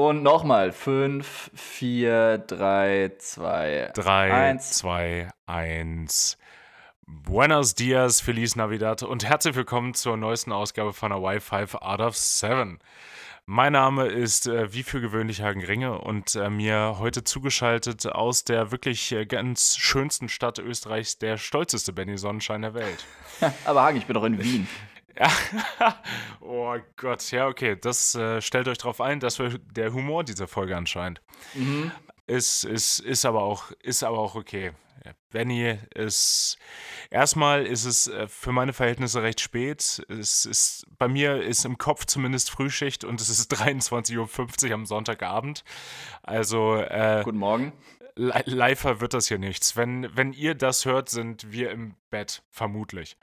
Und nochmal. 5, 4, 3, 2, 3, 1. 2, 1. Buenos dias, Feliz Navidad und herzlich willkommen zur neuesten Ausgabe von Hawaii 5 Out of 7. Mein Name ist äh, wie für gewöhnlich Hagen Ringe und äh, mir heute zugeschaltet aus der wirklich äh, ganz schönsten Stadt Österreichs der stolzeste Benny Sonnenschein der Welt. Aber Hagen, ich bin doch in Wien. Ja. oh Gott, ja, okay. Das äh, stellt euch darauf ein, dass wir der Humor dieser Folge anscheinend. Mhm. Ist, ist, ist, aber auch, ist aber auch okay. Benny ist. Erstmal ist es äh, für meine Verhältnisse recht spät. Es ist, bei mir ist im Kopf zumindest Frühschicht und es ist 23.50 Uhr am Sonntagabend. Also. Äh, Guten Morgen. Lifer wird das hier nichts. Wenn, wenn ihr das hört, sind wir im Bett, vermutlich.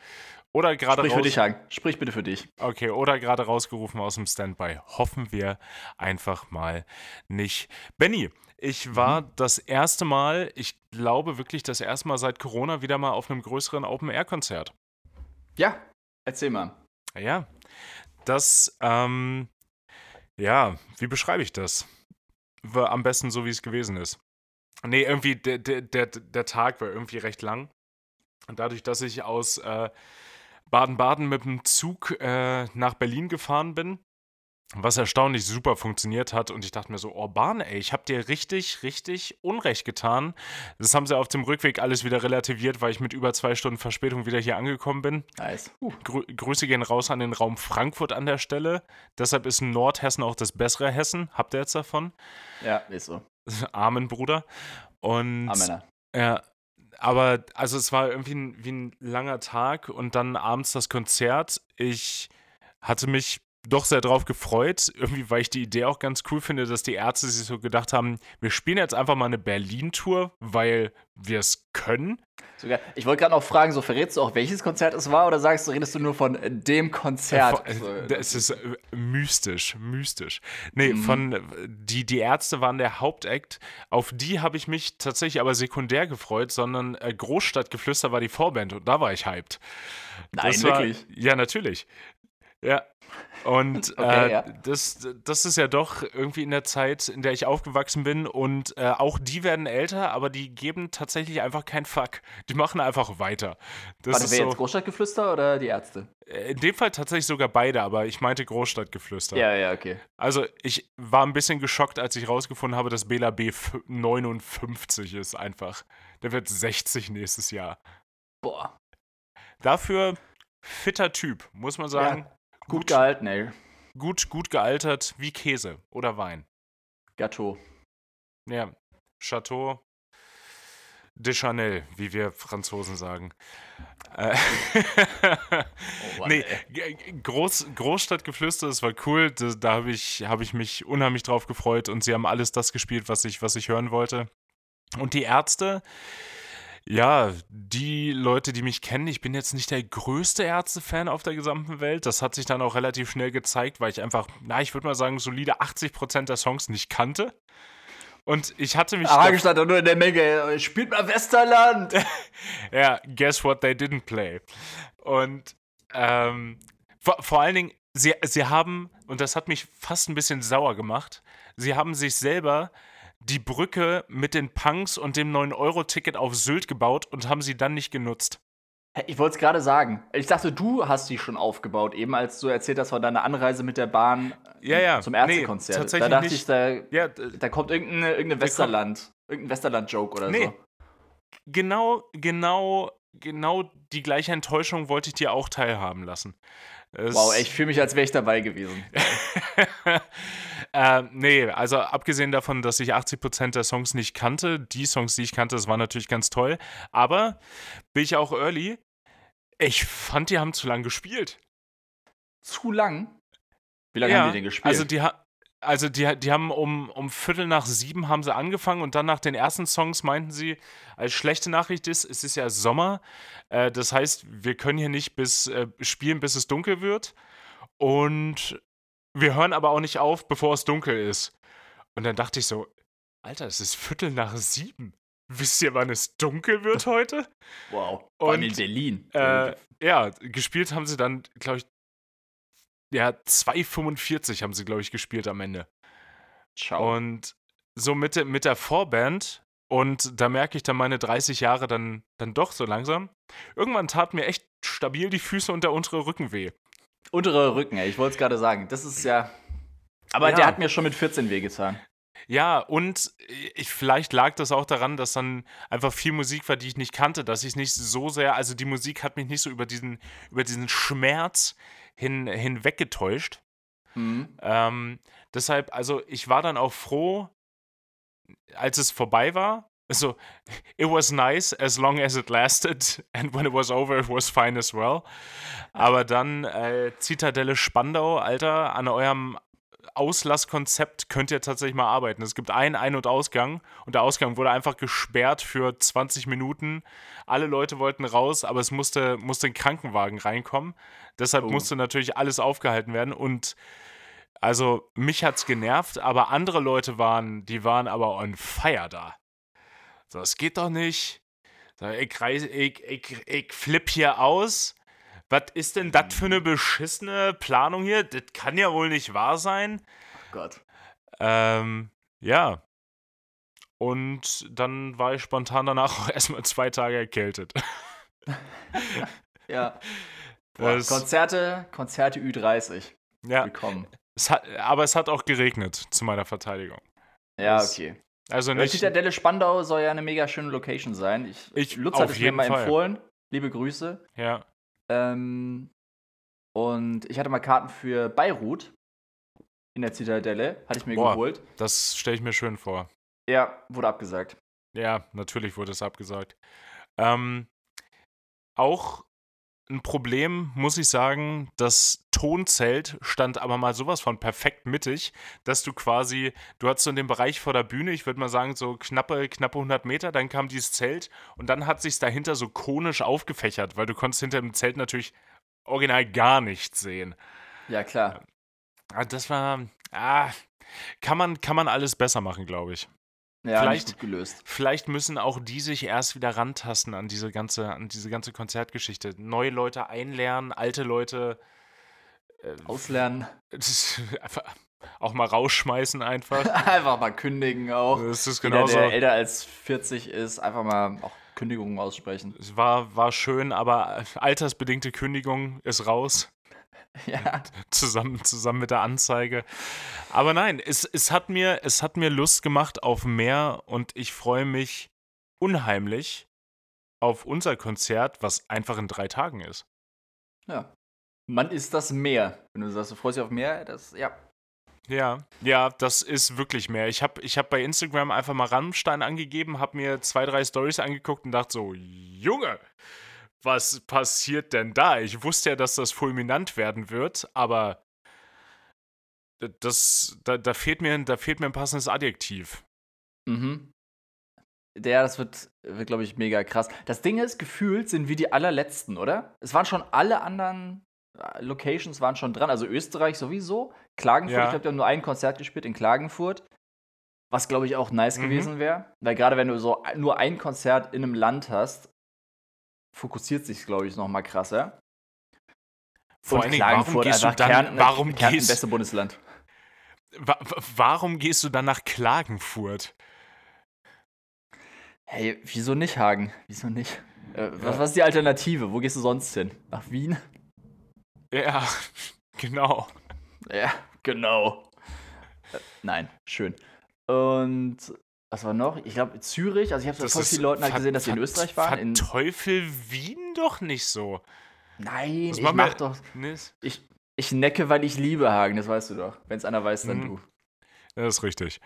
Oder gerade Sprich für dich, Hagen. Sprich bitte für dich. Okay, oder gerade rausgerufen aus dem Standby. Hoffen wir einfach mal nicht. Benny, ich war das erste Mal, ich glaube wirklich das erste Mal seit Corona wieder mal auf einem größeren Open-Air-Konzert. Ja, erzähl mal. Ja, das, ähm, ja, wie beschreibe ich das? War am besten so, wie es gewesen ist. Nee, irgendwie, der, der, der, der Tag war irgendwie recht lang. Und dadurch, dass ich aus äh, Baden-Baden mit dem Zug äh, nach Berlin gefahren bin, was erstaunlich super funktioniert hat. Und ich dachte mir so, oh Bahn, ey, ich hab dir richtig, richtig Unrecht getan. Das haben sie auf dem Rückweg alles wieder relativiert, weil ich mit über zwei Stunden Verspätung wieder hier angekommen bin. Nice. Uh, Grü Grüße gehen raus an den Raum Frankfurt an der Stelle. Deshalb ist Nordhessen auch das bessere Hessen. Habt ihr jetzt davon? ja, ist so. Amen, Bruder. Und Amen. ja, aber also es war irgendwie ein, wie ein langer Tag und dann abends das Konzert. Ich hatte mich doch sehr drauf gefreut, irgendwie, weil ich die Idee auch ganz cool finde, dass die Ärzte sich so gedacht haben, wir spielen jetzt einfach mal eine Berlin-Tour, weil wir es können. Sogar, ich wollte gerade noch fragen, so verrätst du auch, welches Konzert es war oder sagst du, redest du nur von äh, dem Konzert? Äh, So, Es ist äh, mystisch, mystisch. Nee, Mhm. von äh, die, die Ärzte waren der Hauptakt. Auf die habe ich mich tatsächlich aber sekundär gefreut, sondern äh, Großstadtgeflüster war die Vorband und da war ich hyped. Nein, Das war, wirklich. Ja, natürlich. Ja. Und Okay, äh, ja. das, das ist ja doch irgendwie in der Zeit, in der ich aufgewachsen bin. Und äh, auch die werden älter, aber die geben tatsächlich einfach keinen Fuck. Die machen einfach weiter. Das Warte, ist wer so, jetzt Großstadtgeflüster oder die Ärzte? äh, in dem Fall tatsächlich sogar beide, aber ich meinte Großstadtgeflüster. Ja, ja, okay. Also ich war ein bisschen geschockt, als ich rausgefunden habe, dass Bela B f- 59 ist einfach. Der wird 60 nächstes Jahr. Boah, Dafür fitter Typ, muss man sagen. Gut gehalten, ey. gut, gut gealtert wie Käse oder Wein. Gatto. Ja, Chateau de Chanel, wie wir Franzosen sagen. Äh, Oh nee, Groß, Großstadtgeflüster, das war cool. Da, da habe ich, hab ich mich unheimlich drauf gefreut und sie haben alles das gespielt, was ich, was ich hören wollte. Und die Ärzte, ja, die Leute, die mich kennen, ich bin jetzt nicht der größte Ärzte-Fan auf der gesamten Welt. Das hat sich dann auch relativ schnell gezeigt, weil ich einfach, na, ich würde mal sagen, solide 80% der Songs nicht kannte. Und ich hatte mich. Hagen stand nur in der Menge. ey, Spielt mal Westerland! Ja, guess what they didn't play. Und ähm, vor, vor allen Dingen, sie, sie haben, und das hat mich fast ein bisschen sauer gemacht, sie haben sich selber die Brücke mit den Punks und dem 9-Euro-Ticket auf Sylt gebaut und haben sie dann nicht genutzt. Ich wollte es gerade sagen. Ich dachte, du hast die schon aufgebaut, eben als du erzählt hast von deiner Anreise mit der Bahn äh, Ja, ja. zum Nee, Ärztekonzert. tatsächlich da dachte nicht. ich, da, Ja, da kommt irgendeine, irgendeine Westerland, irgendein Westerland-Joke oder Nee. so. genau, genau, genau die gleiche Enttäuschung wollte ich dir auch teilhaben lassen. Es- Wow, ey, ich fühle mich, als wäre ich dabei gewesen. äh, nee, also abgesehen davon, dass ich 80% der Songs nicht kannte, die Songs, die ich kannte, das war natürlich ganz toll. Aber bin ich auch early? Ich fand, die haben zu lang gespielt. Zu lang? Wie lange Ja, haben die denn gespielt? Also die, ha- also die, die haben um, um Viertel nach sieben haben sie angefangen und dann nach den ersten Songs meinten sie, als schlechte Nachricht ist, es ist ja Sommer. Äh, das heißt, wir können hier nicht bis äh, spielen, bis es dunkel wird. Und wir hören aber auch nicht auf, bevor es dunkel ist. Und dann dachte ich so, Alter, es ist Viertel nach sieben. Wisst ihr, wann es dunkel wird heute? wow. Und, in Berlin. Äh, ja, gespielt haben sie dann, glaube ich, ja, 2,45 haben sie, glaube ich, gespielt am Ende. Ciao. Und so mit, der- mit der Vorband und da merke ich dann meine 30 Jahre dann, dann doch so langsam. Irgendwann tat mir echt stabil die Füße und der untere Rücken weh. Untere Rücken, ey, ich wollte es gerade sagen. Das ist ja. Aber Ja. der hat mir schon mit 14 wehgetan. Ja, und ich, vielleicht lag das auch daran, dass dann einfach viel Musik war, die ich nicht kannte, dass ich nicht so sehr, also die Musik hat mich nicht so über diesen, über diesen Schmerz hin, hinweggetäuscht. Mhm. Ähm, deshalb, also ich war dann auch froh, als es vorbei war. Also, it was nice as long as it lasted, and when it was over, it was fine as well. Aber dann äh, Zitadelle Spandau, Alter, an eurem Auslasskonzept könnt ihr tatsächlich mal arbeiten. Es gibt einen Ein- und Ausgang und der Ausgang wurde einfach gesperrt für 20 Minuten. Alle Leute wollten raus, aber es musste, musste ein Krankenwagen reinkommen. Deshalb Oh. musste natürlich alles aufgehalten werden und also mich hat's genervt, aber andere Leute waren, die waren aber on fire da. So, es geht doch nicht. Ich, ich, ich, ich flipp hier aus. Was ist denn das für eine beschissene Planung hier? Das kann ja wohl nicht wahr sein. Oh Gott. Ähm, ja. Und dann war ich spontan danach auch erstmal zwei Tage erkältet. Ja. Boah, Konzerte, Konzerte Ü30. Ja, Willkommen. es hat, aber es hat auch geregnet, zu meiner Verteidigung. Ja, Das- okay. Also Die nicht. Zitadelle Spandau soll ja eine mega schöne Location sein. Ich, Ich- Lutz hat es mir mal Fall. empfohlen. Liebe Grüße. Ja. Ähm, und ich hatte mal Karten für Beirut in der Zitadelle. Hatte ich mir Boah. geholt. Das stelle ich mir schön vor. Ja, wurde abgesagt. Ja, natürlich wurde es abgesagt. Ähm, auch ein Problem, muss ich sagen, das Tonzelt stand aber mal sowas von perfekt mittig, dass du quasi, du hattest so in dem Bereich vor der Bühne, ich würde mal sagen, so knappe, knappe 100 Meter, dann kam dieses Zelt und dann hat sich dahinter so konisch aufgefächert, weil du konntest hinter dem Zelt natürlich original gar nichts sehen. Ja, klar. Ah, Das war, ah, kann man, kann man alles besser machen, glaube ich. Ja, Vielleicht- gelöst. Vielleicht müssen auch die sich erst wieder rantasten an diese ganze, an diese ganze Konzertgeschichte. Neue Leute einlernen, alte Leute äh, Auslernen. einfach auch mal rausschmeißen einfach. einfach mal kündigen auch. Das ist genauso. der älter als 40 ist, einfach mal auch Kündigungen aussprechen. Es war, war schön, aber altersbedingte Kündigung ist raus. Ja. zusammen, zusammen mit der Anzeige. Aber nein, es, es, hat mir, es hat mir Lust gemacht auf mehr und ich freue mich unheimlich auf unser Konzert, was einfach in drei Tagen ist. ja. Man ist das Meer. Wenn du sagst, du freust dich auf Meer, das, ja. Ja, ja, das ist wirklich mehr. Ich habe ich hab bei Instagram einfach mal Rammstein angegeben, habe mir zwei, drei Stories angeguckt und dachte so, Junge, was passiert denn da? Ich wusste ja, dass das fulminant werden wird, aber das, da, da, fehlt mir, da fehlt mir ein passendes Adjektiv. Mhm. Der, das wird, wird glaube ich, mega krass. Das Ding ist, gefühlt sind wir die allerletzten, oder? Es waren schon alle anderen äh, Locations waren schon dran. Also Österreich sowieso. Klagenfurt, Ja. ich glaube, die haben nur ein Konzert gespielt in Klagenfurt. Was, glaube ich, auch nice Mhm. gewesen wäre. Weil gerade wenn du so nur ein Konzert in einem Land hast, fokussiert sich, glaube ich, noch mal krasser. Vor Dingen, warum Klagenfurt gehst du dann, Kärnten, warum Kärnten gehst, beste Bundesland. wa, wa- warum gehst du dann nach Klagenfurt? Hey, wieso nicht, Hagen? Wieso nicht? Äh, was, Ja. was ist die Alternative? Wo gehst du sonst hin? Nach Wien? Ja, genau. Ja, genau. Äh, nein, schön. Und was war noch? Ich glaube, Zürich. Also, ich habe Das voll viele Leute halt gesehen, dass sie in Österreich waren. In, Verteufel Wien doch nicht so. nein, Das ich mach doch. Ich, ich necke, weil ich liebe Hagen, das weißt du doch. Wenn es einer weiß, dann Mhm. du. das ist richtig.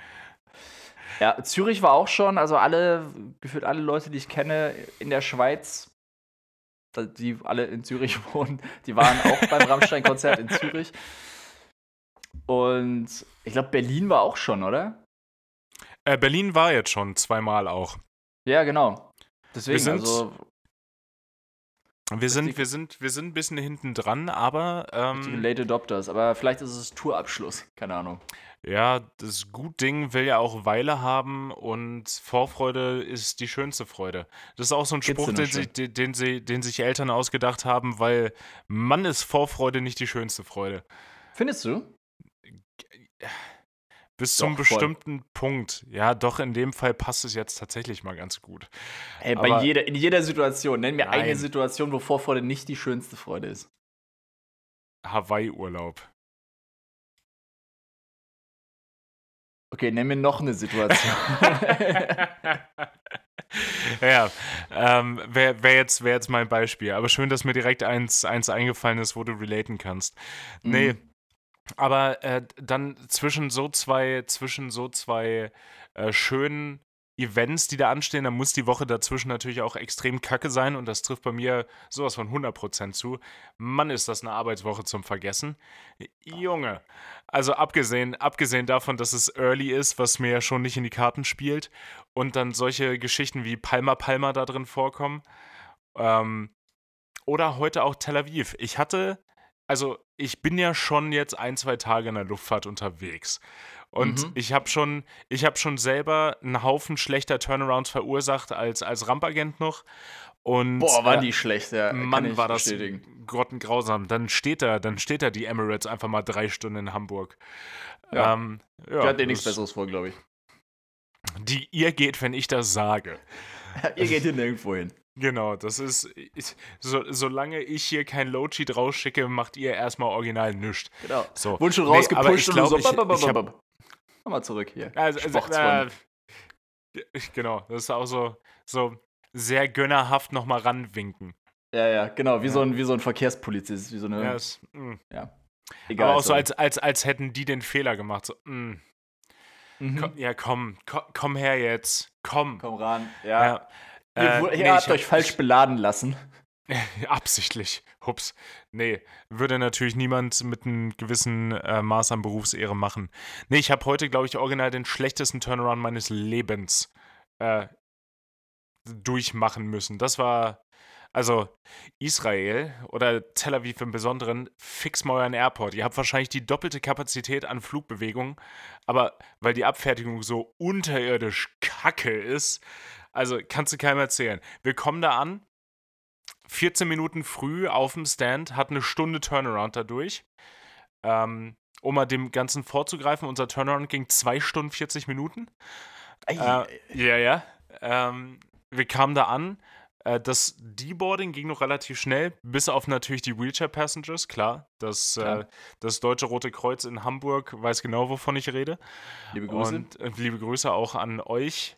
Ja, Zürich war auch schon, also alle, gefühlt alle Leute, die ich kenne in der Schweiz, die alle in Zürich wohnen, die waren auch beim Rammstein-Konzert in Zürich. Und ich glaube, Berlin war auch schon, oder? Äh, Berlin war jetzt schon zweimal auch. Ja, genau. Deswegen, sind- also Wir sind, wir sind, wir sind ein bisschen hinten dran, aber ähm, Late Adopters. Aber vielleicht ist es Tourabschluss, keine Ahnung. ja, das Gut-Ding will ja auch Weile haben und Vorfreude ist die schönste Freude. Das ist auch so ein Spruch, den, sie, den, den, sie, den sich Eltern ausgedacht haben, weil Mann ist Vorfreude nicht die schönste Freude. Findest du? Bis zum Doch, voll. bestimmten Punkt. Ja, doch, in dem Fall passt es jetzt tatsächlich mal ganz gut. Ey, bei Aber- jeder, in jeder Situation. Nenn mir eine Nein. Situation, wo Vorfreude nicht die schönste Freude ist. Hawaii-Urlaub. Okay, nenn mir noch eine Situation. ja, ähm, wäre wär jetzt, wär jetzt mein Beispiel. Aber schön, dass mir direkt eins, eins eingefallen ist, wo du relaten kannst. Nee, Mhm. Aber äh, dann zwischen so zwei, zwischen so zwei äh, schönen Events, die da anstehen, dann muss die Woche dazwischen natürlich auch extrem kacke sein und das trifft bei mir sowas von 100% zu. Mann, ist das eine Arbeitswoche zum Vergessen. Junge, also abgesehen, abgesehen davon, dass es early ist, was mir ja schon nicht in die Karten spielt und dann solche Geschichten wie Palma Palma da drin vorkommen. Ähm, oder heute auch Tel Aviv. Ich hatte, also ich bin ja schon jetzt ein, zwei Tage in der Luftfahrt unterwegs. Und Mhm. ich habe schon, ich habe schon selber einen Haufen schlechter Turnarounds verursacht als, als Rampagent noch. Und Boah, waren äh, die schlecht, ja. Mann, ich war das bestätigen. grottengrausam. Dann steht da, dann steht da die Emirates einfach mal drei Stunden in Hamburg. Ja. Ähm, ja, Die hat dir nichts Besseres vor, glaube ich. Die ihr geht, wenn ich das sage. Ihr geht hier nirgendwo hin. Genau, das ist, ist so, solange ich hier kein Low-Cheat rausschicke, macht ihr erstmal original nichts. Genau. So. Wurden schon Nee, rausgepusht ich und glaub, du so. ich- ich hab-. Nochmal zurück hier. Also, also, äh, ich- genau, das ist auch so, so sehr gönnerhaft nochmal ranwinken. Ja, ja, genau. Wie, Ja. So, ein, wie so ein Verkehrspolizist. Wie so eine. Ja, ist, mm. egal. Aber auch so, als, als, als hätten die den Fehler gemacht. So, mm. Mhm. Komm, ja, komm, komm, komm her jetzt. Komm. Komm ran. Ja. Ja. Ihr, Äh, wu- nee, ihr habt ich hab- euch falsch beladen lassen. Absichtlich. Hups. Nee, würde natürlich niemand mit einem gewissen äh, Maß an Berufsehre machen. Nee, ich habe heute, glaube ich, original den schlechtesten Turnaround meines Lebens äh, durchmachen müssen. Das war, also Israel oder Tel Aviv im Besonderen, fix mal euren Airport. Ihr habt wahrscheinlich die doppelte Kapazität an Flugbewegungen, aber weil die Abfertigung so unterirdisch kacke ist, also kannst du keinem erzählen. Wir kommen da an, 14 Minuten früh auf dem Stand, hat eine Stunde Turnaround dadurch. Ähm, um mal dem Ganzen vorzugreifen, unser Turnaround ging 2 Stunden 40 Minuten. Äh, ja, ja. Ähm, wir kamen da an. Äh, das Deboarding ging noch relativ schnell, bis auf natürlich die Wheelchair-Passengers, klar. Das, äh, Klar. das Deutsche Rote Kreuz in Hamburg weiß genau, wovon ich rede. liebe Grüße. Und äh, liebe Grüße auch an euch.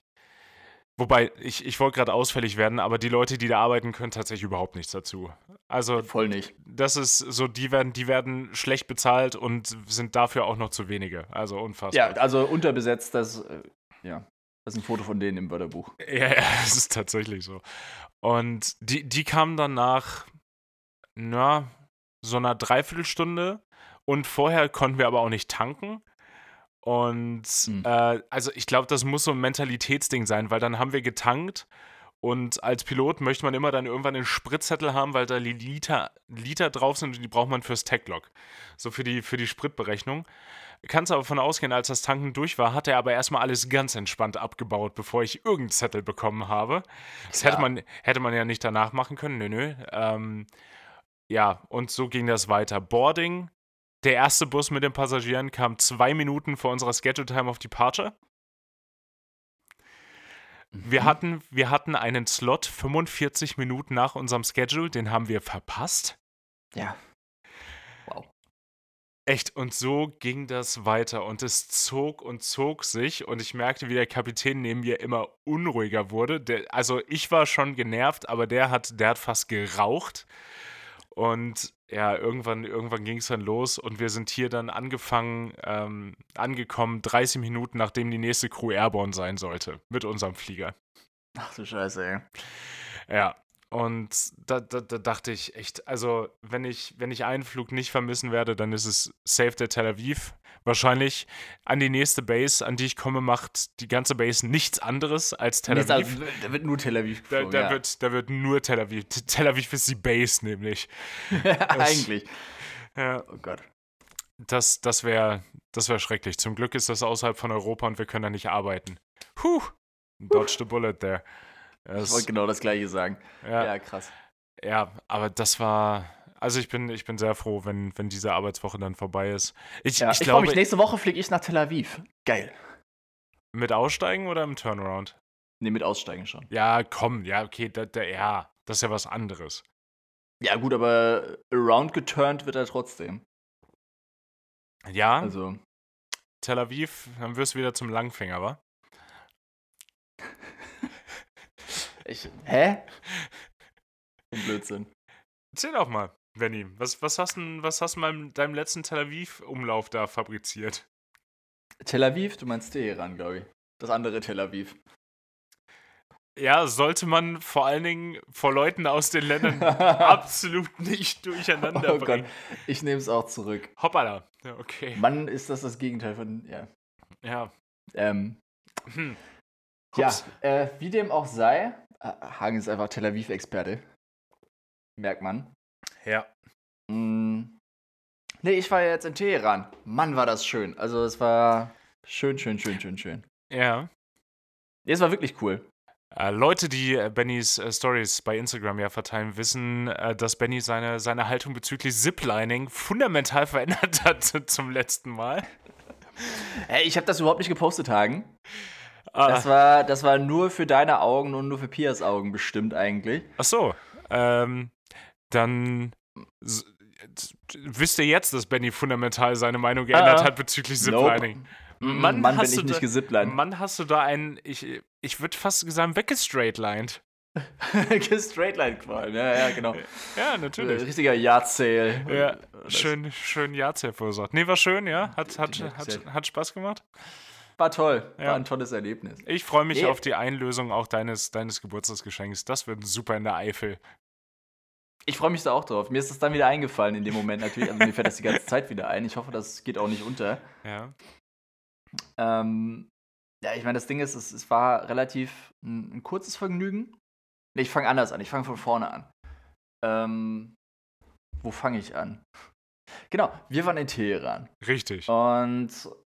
Wobei, ich, ich wollte gerade ausfällig werden, aber die Leute, die da arbeiten, können tatsächlich überhaupt nichts dazu. Also, Voll nicht. das ist so, die werden, die werden schlecht bezahlt und sind dafür auch noch zu wenige. Also unfassbar. Ja, also unterbesetzt, das, äh, ja. Das ist ein Foto von denen im Wörterbuch. Ja, ja, es ist tatsächlich so. Und die, die kamen dann nach, na, so einer Dreiviertelstunde und vorher konnten wir aber auch nicht tanken. Und Hm. äh, also ich glaube, das muss so ein Mentalitätsding sein, weil dann haben wir getankt und als Pilot möchte man immer dann irgendwann einen Spritzettel haben, weil da Liter, Liter drauf sind und die braucht man fürs Tacklog. So für die, für die Spritberechnung. Kannst aber davon ausgehen, als das Tanken durch war, hat er aber erstmal alles ganz entspannt abgebaut, bevor ich irgendeinen Zettel bekommen habe. Das hätte man, hätte man ja nicht danach machen können. Nö, nö. Ähm, ja, und so ging das weiter. Boarding. Der erste Bus mit den Passagieren kam zwei Minuten vor unserer Schedule Time of Departure. Wir, Mhm. hatten, wir hatten einen Slot 45 Minuten nach unserem Schedule, den haben wir verpasst. Ja. Wow. Echt, und so ging das weiter und es zog und zog sich und ich merkte, wie der Kapitän neben mir immer unruhiger wurde. Der, also ich war schon genervt, aber der hat, der hat fast geraucht. Und ja, irgendwann, irgendwann ging es dann los und wir sind hier dann angefangen, ähm, angekommen, 30 Minuten nachdem die nächste Crew Airborne sein sollte, mit unserem Flieger. Ach du Scheiße, ey. Ja, und da, da, da dachte ich echt, also wenn ich, wenn ich einen Flug nicht vermissen werde, dann ist es Safe der Tel Aviv. Wahrscheinlich an die nächste Base, an die ich komme, macht die ganze Base nichts anderes als Tel Aviv. als- Da wird nur Tel Aviv Da, geflogen, da, ja. wird, da wird nur Tel Aviv. Tel Aviv ist die Base nämlich. Eigentlich. Ja, Oh Gott. das das wäre das wär schrecklich. Zum Glück ist das außerhalb von Europa und wir können da nicht arbeiten. Puh, dodged a bullet there. Ich Das- wollte genau das gleiche sagen. ja, Ja, krass. Ja, aber das war, Also ich bin, ich bin sehr froh, wenn, wenn diese Arbeitswoche dann vorbei ist. Ich, Ja, ich ich glaube, mich, nächste Woche fliege ich nach Tel Aviv. Geil. mit Aussteigen oder im Turnaround? Nee, mit Aussteigen schon. Ja, komm, ja, okay, da, da, ja, das ist ja was anderes. Ja, gut, aber around geturnt wird er trotzdem. Ja, Also, Tel Aviv, dann wirst du wieder zum Langfinger, wa? Ich. Hä? Ein Blödsinn. Erzähl doch mal, Benny, was, was hast du was hast in deinem letzten Tel Aviv-Umlauf da fabriziert? Tel Aviv, du meinst Teheran, glaube ich. Das andere Tel Aviv. Ja, sollte man vor allen Dingen vor Leuten aus den Ländern absolut nicht durcheinander oh Gott, bringen. ich nehme es auch zurück. Hoppala. Ja, okay. Mann, ist das das Gegenteil von. Ja. Ja. Ähm, Hm. ja, äh, wie dem auch sei, Hagen ist einfach Tel Aviv-Experte. Merkt man. Ja. Mm, nee, ich war ja jetzt in Teheran. Mann, war das schön. Also, es war schön, schön, schön, schön, schön. Ja. Nee, es war wirklich cool. Äh, Leute, die äh, Bennys äh, Stories bei Instagram ja verteilen, wissen, äh, dass Benny seine, seine Haltung bezüglich Ziplining fundamental verändert hat zum letzten Mal. Ey, ich habe das überhaupt nicht gepostet, Hagen. Ah, Das war, das war nur für deine Augen und nur für Pias Augen bestimmt eigentlich. ach so. Ähm, dann wisst ihr jetzt, dass Benny fundamental seine Meinung geändert Ah. hat bezüglich Ziplining. Nope. Mann, Mann, bin ich du nicht da- gesiplined. Mann, hast du da einen, ich, ich würde fast sagen, weggestraightlined. Straightline qualm ja, ja, genau. Ja, Äh, natürlich. Richtiger Yard Sale. Ja, Das schön, schön Jahrzehnt verursacht. Nee, war schön, ja. Hat, hat, Ja, hat, hat Spaß gemacht. War toll. Ja. War ein tolles Erlebnis. Ich freue mich Nee. auf die Einlösung auch deines, deines Geburtstagsgeschenks. Das wird super in der Eifel. Ich freue mich da auch drauf. Mir ist das dann wieder eingefallen in dem Moment natürlich. Also mir fällt das die ganze Zeit wieder ein. Ich hoffe, das geht auch nicht unter. Ja. Ähm, ja, ich meine, das Ding ist, es, es war relativ ein, ein kurzes Vergnügen. Nee, ich fange anders an. Ich fange von vorne an. Ähm, wo fange ich an? Genau, wir waren in Teheran. Richtig. Und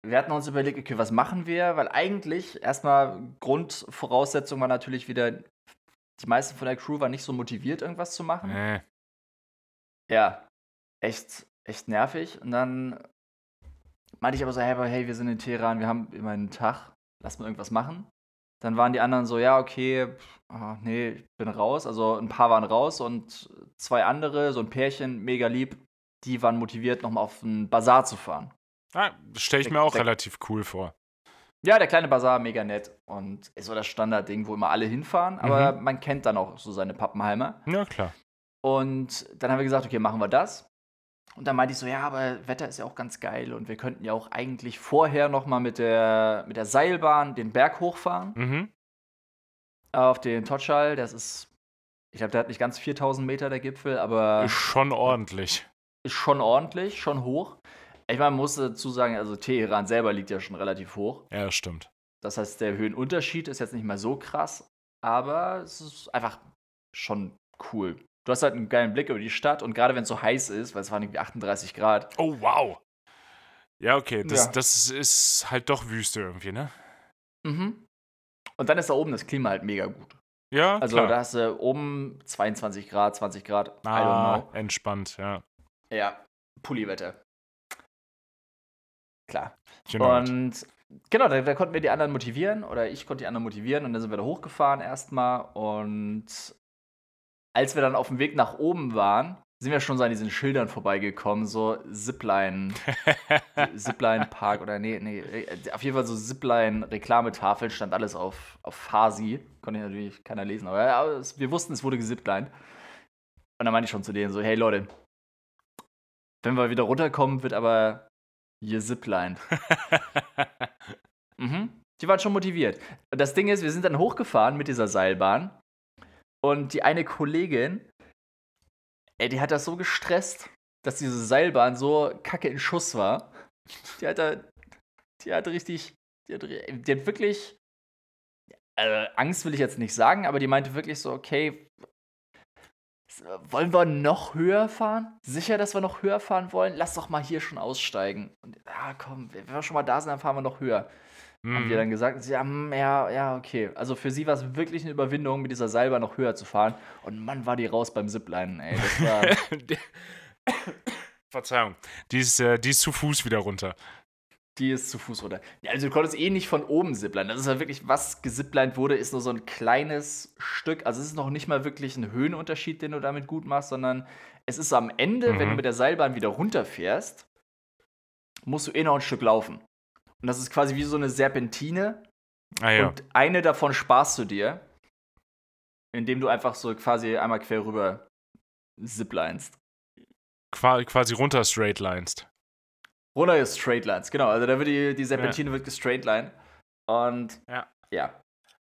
wir hatten uns überlegt, okay, was machen wir? Weil eigentlich erstmal Grundvoraussetzung war natürlich wieder, die meisten von der Crew waren nicht so motiviert, irgendwas zu machen. Äh, Ja, echt, echt nervig. Und dann meinte ich aber so, hey, aber hey, wir sind in Teheran, wir haben immer einen Tag, lass mal irgendwas machen. Dann waren die anderen so, ja, okay, ah, nee, ich bin raus. Also ein paar waren raus und zwei andere, so ein Pärchen, mega lieb, die waren motiviert, nochmal auf einen Bazar zu fahren. Ah, stelle ich mir auch der- relativ cool vor. Ja, der kleine Bazar, mega nett. Und ist so das Standardding, wo immer alle hinfahren, aber man kennt dann auch so seine Pappenheimer. Ja, klar. Und dann haben wir gesagt, okay, machen wir das. Und dann meinte ich so, ja, aber Wetter ist ja auch ganz geil und wir könnten ja auch eigentlich vorher noch mal mit der, mit der Seilbahn den Berg hochfahren Mhm. auf den Totschal. Das ist, ich glaube, der hat nicht ganz 4000 Meter, der Gipfel, aber Ist schon ordentlich. ist schon ordentlich, schon hoch. Ich meine, man muss dazu sagen, also Teheran selber liegt ja schon relativ hoch. Ja, das stimmt. Das heißt, der Höhenunterschied ist jetzt nicht mehr so krass, aber es ist einfach schon cool. Du hast halt einen geilen Blick über die Stadt und gerade wenn es so heiß ist, weil es waren irgendwie 38 Grad, Oh, wow. Ja, okay. Das, Ja. das ist halt doch Wüste irgendwie, ne? Mhm. Und dann ist da oben das Klima halt mega gut. Ja, Also klar. da hast du oben 22 Grad, 20 Grad, I don't ah, know. entspannt, ja. Ja, Pulliwetter. Klar. Genau. Und genau, da, da konnten wir die anderen motivieren oder ich konnte die anderen motivieren und dann sind wir da hochgefahren erstmal und als wir dann auf dem Weg nach oben waren, sind wir schon so an diesen Schildern vorbeigekommen, so Zipline, Zipline Park oder nee, nee, äh, auf jeden Fall so Zipline Reklametafeln, stand alles auf, auf Farsi, konnte natürlich keiner lesen, aber, aber es, wir wussten, es wurde gesiplined. Und dann meinte ich schon zu denen so, hey Leute, wenn wir wieder runterkommen, wird aber hier ziplined. Mhm. Die waren schon motiviert. Und das Ding ist, wir sind dann hochgefahren mit dieser Seilbahn. Und die eine Kollegin, ey, die hat das so gestresst, dass diese Seilbahn so kacke in Schuss war. Die hat da, die hat richtig, die hat, die hat wirklich, äh, Angst will ich jetzt nicht sagen, aber die meinte wirklich so, okay, wollen wir noch höher fahren? Sicher, dass wir noch höher fahren wollen? Lass doch mal hier schon aussteigen. Und ja, komm, wenn wir schon mal da sind, dann fahren wir noch höher. Mhm. Haben wir dann gesagt, ja, mm, ja, ja, okay. Also für sie war es wirklich eine Überwindung, mit dieser Seilbahn noch höher zu fahren. Und Mann, war die raus beim Ziplinen, ey. Das war. Verzeihung. Die ist, äh, die ist zu Fuß wieder runter. Die ist zu Fuß runter. Ja, also du konntest eh nicht von oben zipplein. Das ist ja wirklich, was gesippleint wurde, ist nur so ein kleines Stück. Also es ist noch nicht mal wirklich ein Höhenunterschied, den du damit gut machst, sondern es ist am Ende, mhm. wenn du mhm. mit der Seilbahn wieder runterfährst, musst du eh noch ein Stück laufen. Und das ist quasi wie so eine Serpentine. Ah, ja. Und eine davon sparst du dir, indem du einfach so quasi einmal quer rüber ziplinest. Quasi runter straightlinest. Runter straight lines, genau. Also da wird die, die Serpentine ja. wird gestraight line. Und ja. ja.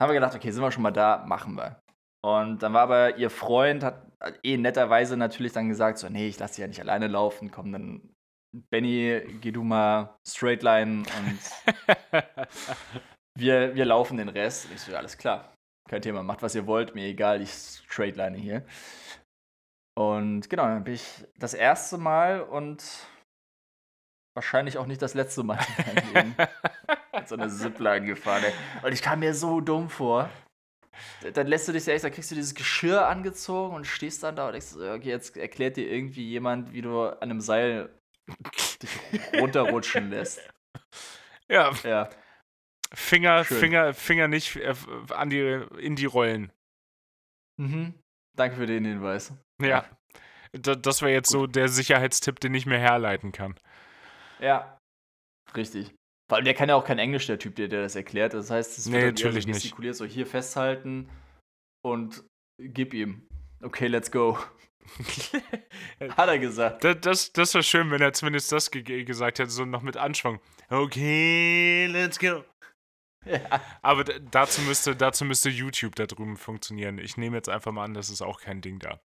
Haben wir gedacht, okay, sind wir schon mal da, machen wir. Und dann war aber ihr Freund, hat eh netterweise natürlich dann gesagt, so, nee, ich lasse sie ja nicht alleine laufen, komm, dann Benny, geh du mal straight line und wir, wir laufen den Rest. Und ich so, ja, alles klar, kein Thema, macht was ihr wollt, mir egal, ich straight line hier. Und genau, dann bin ich das erste Mal und wahrscheinlich auch nicht das letzte Mal in meinem Leben so einer Zipline gefahren. Ey. Und ich kam mir so dumm vor. Dann lässt du dich selbst, dann kriegst du dieses Geschirr angezogen und stehst dann da und denkst, okay, jetzt erklärt dir irgendwie jemand, wie du an einem Seil dich runterrutschen lässt. Ja. ja. Finger, Finger, Finger nicht äh, an die, in die Rollen. Mhm. Danke für den Hinweis. Ja. Das wäre jetzt Gut. so der Sicherheitstipp, den ich mir herleiten kann. Ja, richtig. Vor allem, der kann ja auch kein Englisch, der Typ, der, der das erklärt. Das heißt, es nee, wird natürlich so gestikuliert, so hier festhalten und gib ihm. Okay, let's go. Hat er gesagt. Das, das, das war schön, wenn er zumindest das ge gesagt hätte, so noch mit Anschwung. Okay, let's go. Ja. Aber dazu müsste, dazu müsste YouTube da drüben funktionieren. Ich nehme jetzt einfach mal an, das ist auch kein Ding da.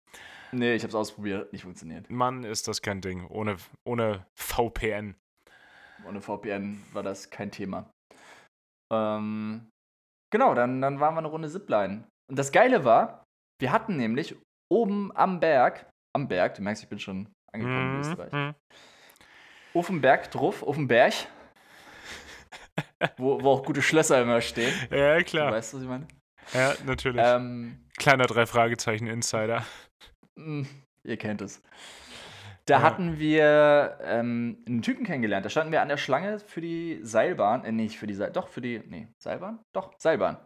Nee, ich habe es ausprobiert, nicht funktioniert. Mann, ist das kein Ding. Ohne, ohne VPN. Ohne VPN war das kein Thema. Ähm, genau, dann, dann waren wir eine Runde Zipline. Und das Geile war, wir hatten nämlich oben am Berg, am Berg, du merkst, ich bin schon angekommen in mhm, Österreich. Mhm. Auf dem Berg drauf, auf dem Berg, wo, wo auch gute Schlösser immer stehen. Ja, klar. Du weißt, was ich meine? Ja, natürlich. Ähm, Kleiner drei Fragezeichen Insider. Hm, ihr kennt es. Da ja. hatten wir ähm, einen Typen kennengelernt. Da standen wir an der Schlange für die Seilbahn. Äh, nicht für die Seilbahn. Doch, für die. Nee, Seilbahn? Doch, Seilbahn.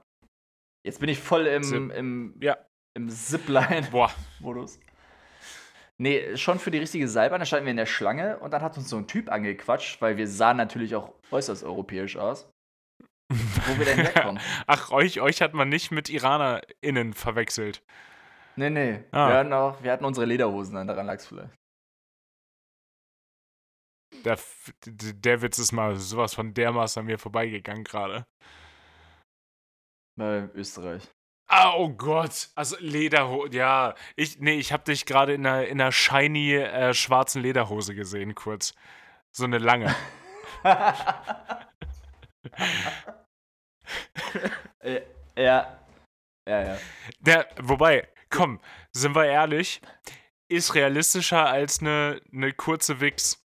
Jetzt bin ich voll im, Zip. im, ja. im Zipline-Modus. Nee, schon für die richtige Seilbahn. Da standen wir in der Schlange und dann hat uns so ein Typ angequatscht, weil wir sahen natürlich auch äußerst europäisch aus. Wo wir denn herkommen. Ach, euch, euch hat man nicht mit IranerInnen verwechselt. Nee, nee. Ah. Wir, hatten auch, wir hatten unsere Lederhosen an, daran lag es vielleicht. Der, der Witz ist mal sowas von dermaßen an mir vorbeigegangen gerade. Bei Österreich. Ah, oh Gott. Also Lederhose. Ja, ich, nee, ich habe dich gerade in einer, in einer shiny äh, schwarzen Lederhose gesehen, kurz. So eine lange. ja. Ja, ja. Der, wobei, komm, sind wir ehrlich, ist realistischer als eine, eine kurze Wix.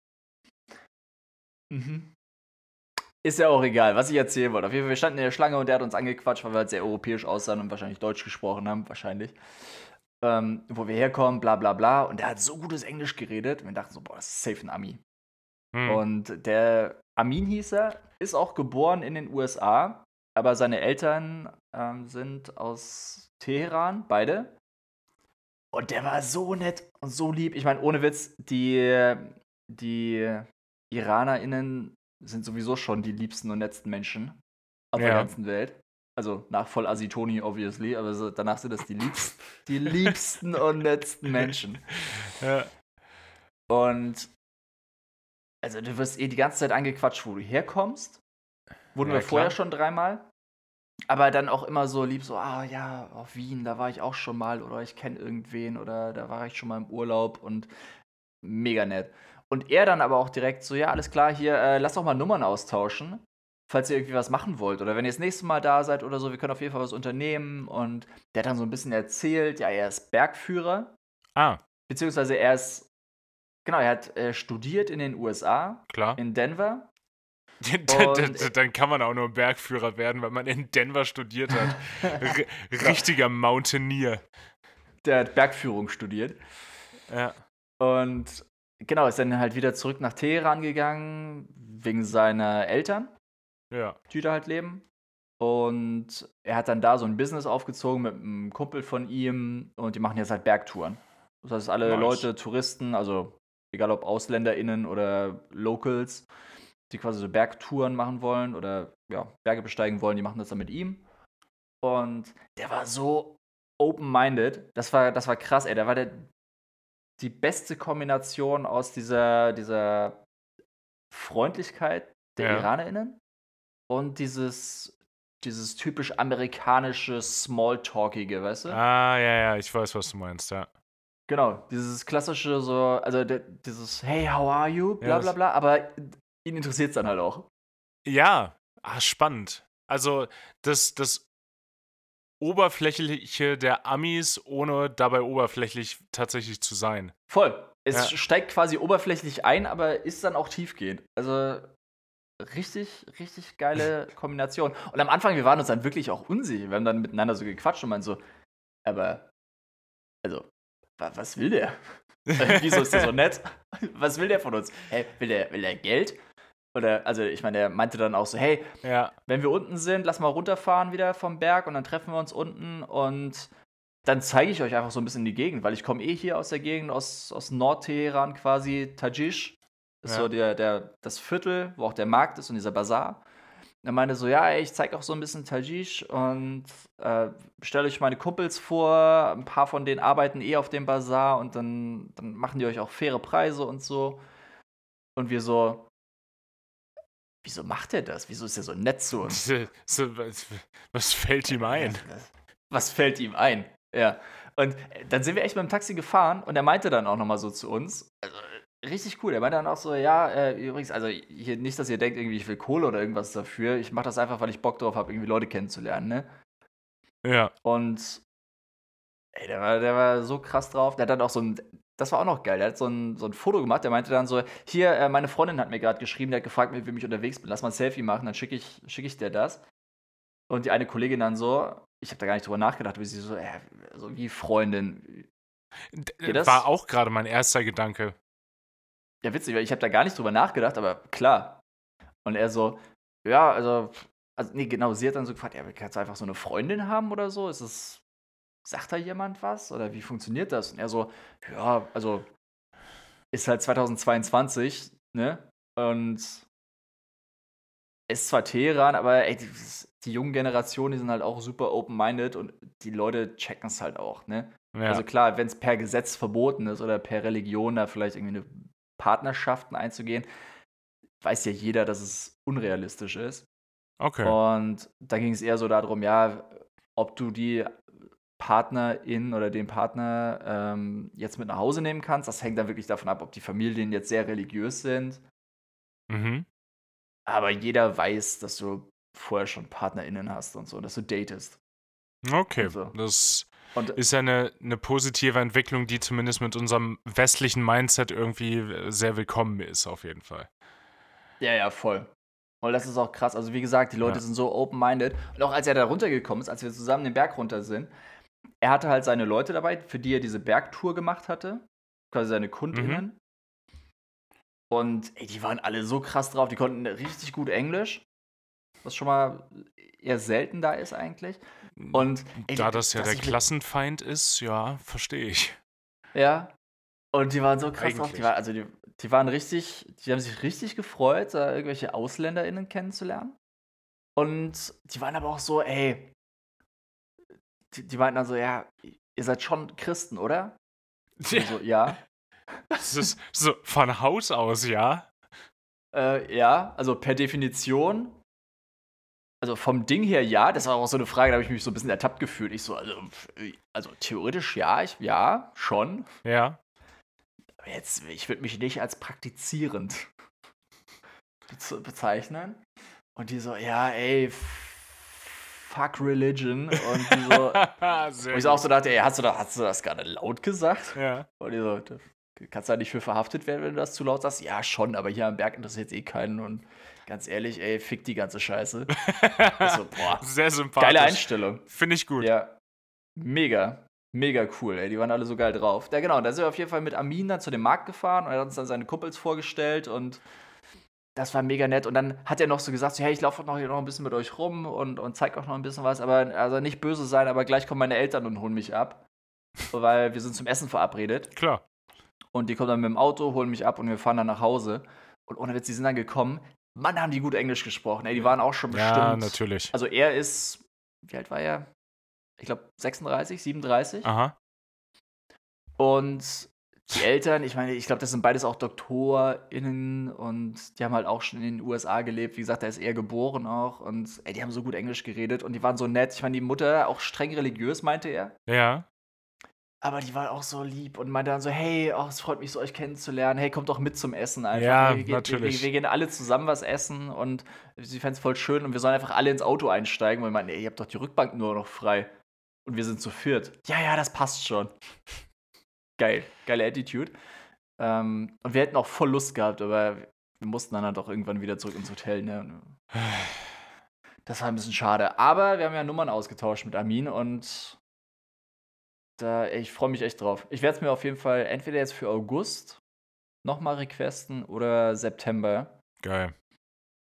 Mhm. Ist ja auch egal, was ich erzählen wollte. Auf jeden Fall, wir standen in der Schlange und der hat uns angequatscht, weil wir halt sehr europäisch aussahen und wahrscheinlich Deutsch gesprochen haben, wahrscheinlich. Ähm, wo wir herkommen, bla bla bla. Und der hat so gutes Englisch geredet. Und wir dachten so, boah, das ist safe ein Ami. Hm. Und der Amin hieß er, ist auch geboren in den USA, aber seine Eltern ähm, sind aus Teheran, beide. Und der war so nett und so lieb. Ich meine, ohne Witz, die, die IranerInnen sind sowieso schon die liebsten und nettsten Menschen auf ja. der ganzen Welt. Also nach voll Asitoni, obviously, aber so, danach sind das die liebsten, die liebsten und nettsten Menschen. Ja. Und also du wirst eh die ganze Zeit angequatscht, wo du herkommst. Wurden ja, wir vorher schon dreimal aber dann auch immer so lieb, so, ah ja, auf Wien, da war ich auch schon mal oder ich kenne irgendwen oder da war ich schon mal im Urlaub und mega nett. Und er dann aber auch direkt so, ja, alles klar, hier, äh, lass doch mal Nummern austauschen, falls ihr irgendwie was machen wollt oder wenn ihr das nächste Mal da seid oder so, wir können auf jeden Fall was unternehmen. Und der hat dann so ein bisschen erzählt, ja, er ist Bergführer. Ah, Beziehungsweise er ist, genau, er hat äh, studiert in den USA, klar. in Denver. Dann- dann- Und- dann kann man auch nur Bergführer werden, weil man in Denver studiert hat. Richtiger Mountaineer. Der hat Bergführung studiert. Ja. Und genau, ist dann halt wieder zurück nach Teheran gegangen, wegen seiner Eltern, Ja. die da halt leben. Und er hat dann da so ein Business aufgezogen mit einem Kumpel von ihm und die machen jetzt halt Bergtouren. Das heißt, alle Nice. Leute, Touristen, also egal ob AusländerInnen oder Locals, die quasi so Bergtouren machen wollen oder ja, Berge besteigen wollen, die machen das dann mit ihm. Und der war so open-minded. Das war, das war krass, ey. Der war der, die beste Kombination aus dieser, dieser Freundlichkeit der Ja. IranerInnen und dieses, dieses typisch amerikanische Smalltalkige, weißt du? Ah, ja, ja, ich weiß, was du meinst, ja. Genau, dieses klassische so, also dieses Hey, how are you? Bla bla bla, aber ihn interessiert es dann halt auch. Ja, ah, spannend. Also das, das Oberflächliche der Amis, ohne dabei oberflächlich tatsächlich zu sein. Voll. Es Ja. steigt quasi oberflächlich ein, aber ist dann auch tiefgehend. Also richtig, richtig geile Kombination. Und am Anfang, wir waren uns dann wirklich auch unsicher. Wir haben dann miteinander so gequatscht und meinen so, aber, also, wa- was will der? Wieso ist der so nett? Was will der von uns? Hey, will der, will der Geld? Oder, also ich meine, der meinte dann auch so, hey, Ja, wenn wir unten sind, lass mal runterfahren wieder vom Berg und dann treffen wir uns unten und dann zeige ich euch einfach so ein bisschen die Gegend, weil ich komme eh hier aus der Gegend, aus, aus Nordteheran quasi, Tajish. Ist Ja. so der, der, das Viertel, wo auch der Markt ist und dieser Bazar. Er meinte so, ja, ich zeige auch so ein bisschen Tajish und äh, stelle euch meine Kumpels vor, ein paar von denen arbeiten eh auf dem Bazar und dann, dann machen die euch auch faire Preise und so. Und wir so, wieso macht er das? Wieso ist er so nett zu uns? was, fällt ihm ein? Was, was fällt ihm ein? Ja. Und äh, dann sind wir echt mit dem Taxi gefahren und er meinte dann auch nochmal so zu uns, also äh, richtig cool, er meinte dann auch so, ja, äh, übrigens, also hier nicht, dass ihr denkt, irgendwie ich will Kohle oder irgendwas dafür, ich mache das einfach, weil ich Bock drauf habe, irgendwie Leute kennenzulernen, ne? Ja, Und ey, der war, der war so krass drauf, der hat dann auch so ein, das war auch noch geil, der hat so ein, so ein Foto gemacht, der meinte dann so, hier, äh, meine Freundin hat mir gerade geschrieben, der hat gefragt, mit wem ich unterwegs bin, lass mal ein Selfie machen, dann schicke ich, schick ich dir das. Und die eine Kollegin dann so, ich habe da gar nicht drüber nachgedacht, wie sie so, äh, so wie Freundin. D- Geht das? war auch gerade mein erster Gedanke. Ja, witzig, weil ich habe da gar nicht drüber nachgedacht, aber klar. Und er so, ja, also, also nee, genau, sie hat dann so gefragt, ja, kannst du einfach so eine Freundin haben oder so? Ist es, sagt da jemand was? Oder wie funktioniert das? Und er so, ja, also, ist halt 2022, ne? Und ist zwar Teheran, aber ey, die, die jungen Generationen, die sind halt auch super open-minded und die Leute checken es halt auch, ne? Ja, Also klar, wenn es per Gesetz verboten ist oder per Religion da vielleicht irgendwie eine Partnerschaften einzugehen, weiß ja jeder, dass es unrealistisch ist. okay. Und da ging es eher so darum, ja, ob du die Partnerin oder den Partner ähm, jetzt mit nach Hause nehmen kannst. Das hängt dann wirklich davon ab, ob die Familien jetzt sehr religiös sind. Mhm. Aber jeder weiß, dass du vorher schon PartnerInnen hast und so, dass du datest. Okay, So. das Und ist ja eine, eine positive Entwicklung, die zumindest mit unserem westlichen Mindset irgendwie äh, sehr willkommen ist, auf jeden Fall. Ja, ja, voll. Und das ist auch krass. Also, wie gesagt, die Leute Ja. sind so open-minded. Und auch als er da runtergekommen ist, als wir zusammen den Berg runter sind, er hatte halt seine Leute dabei, für die er diese Bergtour gemacht hatte. Quasi seine KundInnen. Und ey, die waren alle so krass drauf. Die konnten richtig gut Englisch. Was schon mal eher selten da ist eigentlich. Und ey, da das ja der Klassenfeind ist, ja, verstehe ich. Ja. Und die waren so krass drauf. Die, Eigentlich. war, also die, die waren richtig, die haben sich richtig gefreut, irgendwelche AusländerInnen kennenzulernen. Und die waren aber auch so, ey, die, die meinten dann so, ja, ihr seid schon Christen, oder? Wir so, ja. Das ist so von Haus aus, ja. Äh, ja, also per Definition. Also vom Ding her ja, das war auch so eine Frage, da habe ich mich so ein bisschen ertappt gefühlt. Ich so, also, also theoretisch ja, ich, ja, schon. Ja. Aber jetzt, ich würde mich nicht als praktizierend bez bezeichnen. Und die so, ja, ey, fuck religion. Und die so, wo ich so auch so dachte, ey, hast du, da, hast du das gerade laut gesagt? ja. Und die so, kannst du da nicht für verhaftet werden, wenn du das zu laut sagst? Ja, schon, aber hier am Berg interessiert eh keinen. Und ganz ehrlich, ey, fick die ganze Scheiße. So, boah, Sehr sympathisch. geile Einstellung. Finde ich gut. Ja, mega. Mega cool, ey. Die waren alle so geil drauf. Ja, genau. Da sind wir auf jeden Fall mit Amin dann zu dem Markt gefahren und er hat uns dann seine Kumpels vorgestellt und das war mega nett. Und dann hat er noch so gesagt: so, Hey, ich laufe noch hier noch ein bisschen mit euch rum und, und zeig auch noch ein bisschen was. Aber also nicht böse sein, aber gleich kommen meine Eltern und holen mich ab. Weil wir sind zum Essen verabredet. Klar. Und die kommen dann mit dem Auto, holen mich ab und wir fahren dann nach Hause. Und ohne Witz, die sind dann gekommen. Mann, haben die gut Englisch gesprochen. Ey, die waren auch schon bestimmt. Ja, natürlich. Also er ist, wie alt war er? Ich glaube 36, 37. Aha. Und die Eltern, ich meine, ich glaube, das sind beides auch DoktorInnen und die haben halt auch schon in den USA gelebt. Wie gesagt, er ist eher geboren auch und ey, die haben so gut Englisch geredet und die waren so nett. Ich meine, die Mutter auch streng religiös, meinte er. Ja. Aber die war auch so lieb und meinte dann so, hey, oh, es freut mich so, euch kennenzulernen. Hey, kommt doch mit zum Essen einfach. Ja, wir, gehen- natürlich. Wir, wir gehen alle zusammen was essen und sie fänden es voll schön und wir sollen einfach alle ins Auto einsteigen, weil wir meinten, ey, ihr habt doch die Rückbank nur noch frei. Und wir sind zu viert. Ja, ja, das passt schon. Geil, geile Attitude. Ähm, und wir hätten auch voll Lust gehabt, aber wir mussten dann halt auch irgendwann wieder zurück ins Hotel. Ne? Das war ein bisschen schade. Aber wir haben ja Nummern ausgetauscht mit Armin und da, ich freue mich echt drauf. Ich werde es mir auf jeden Fall entweder jetzt für August nochmal requesten oder September. Geil.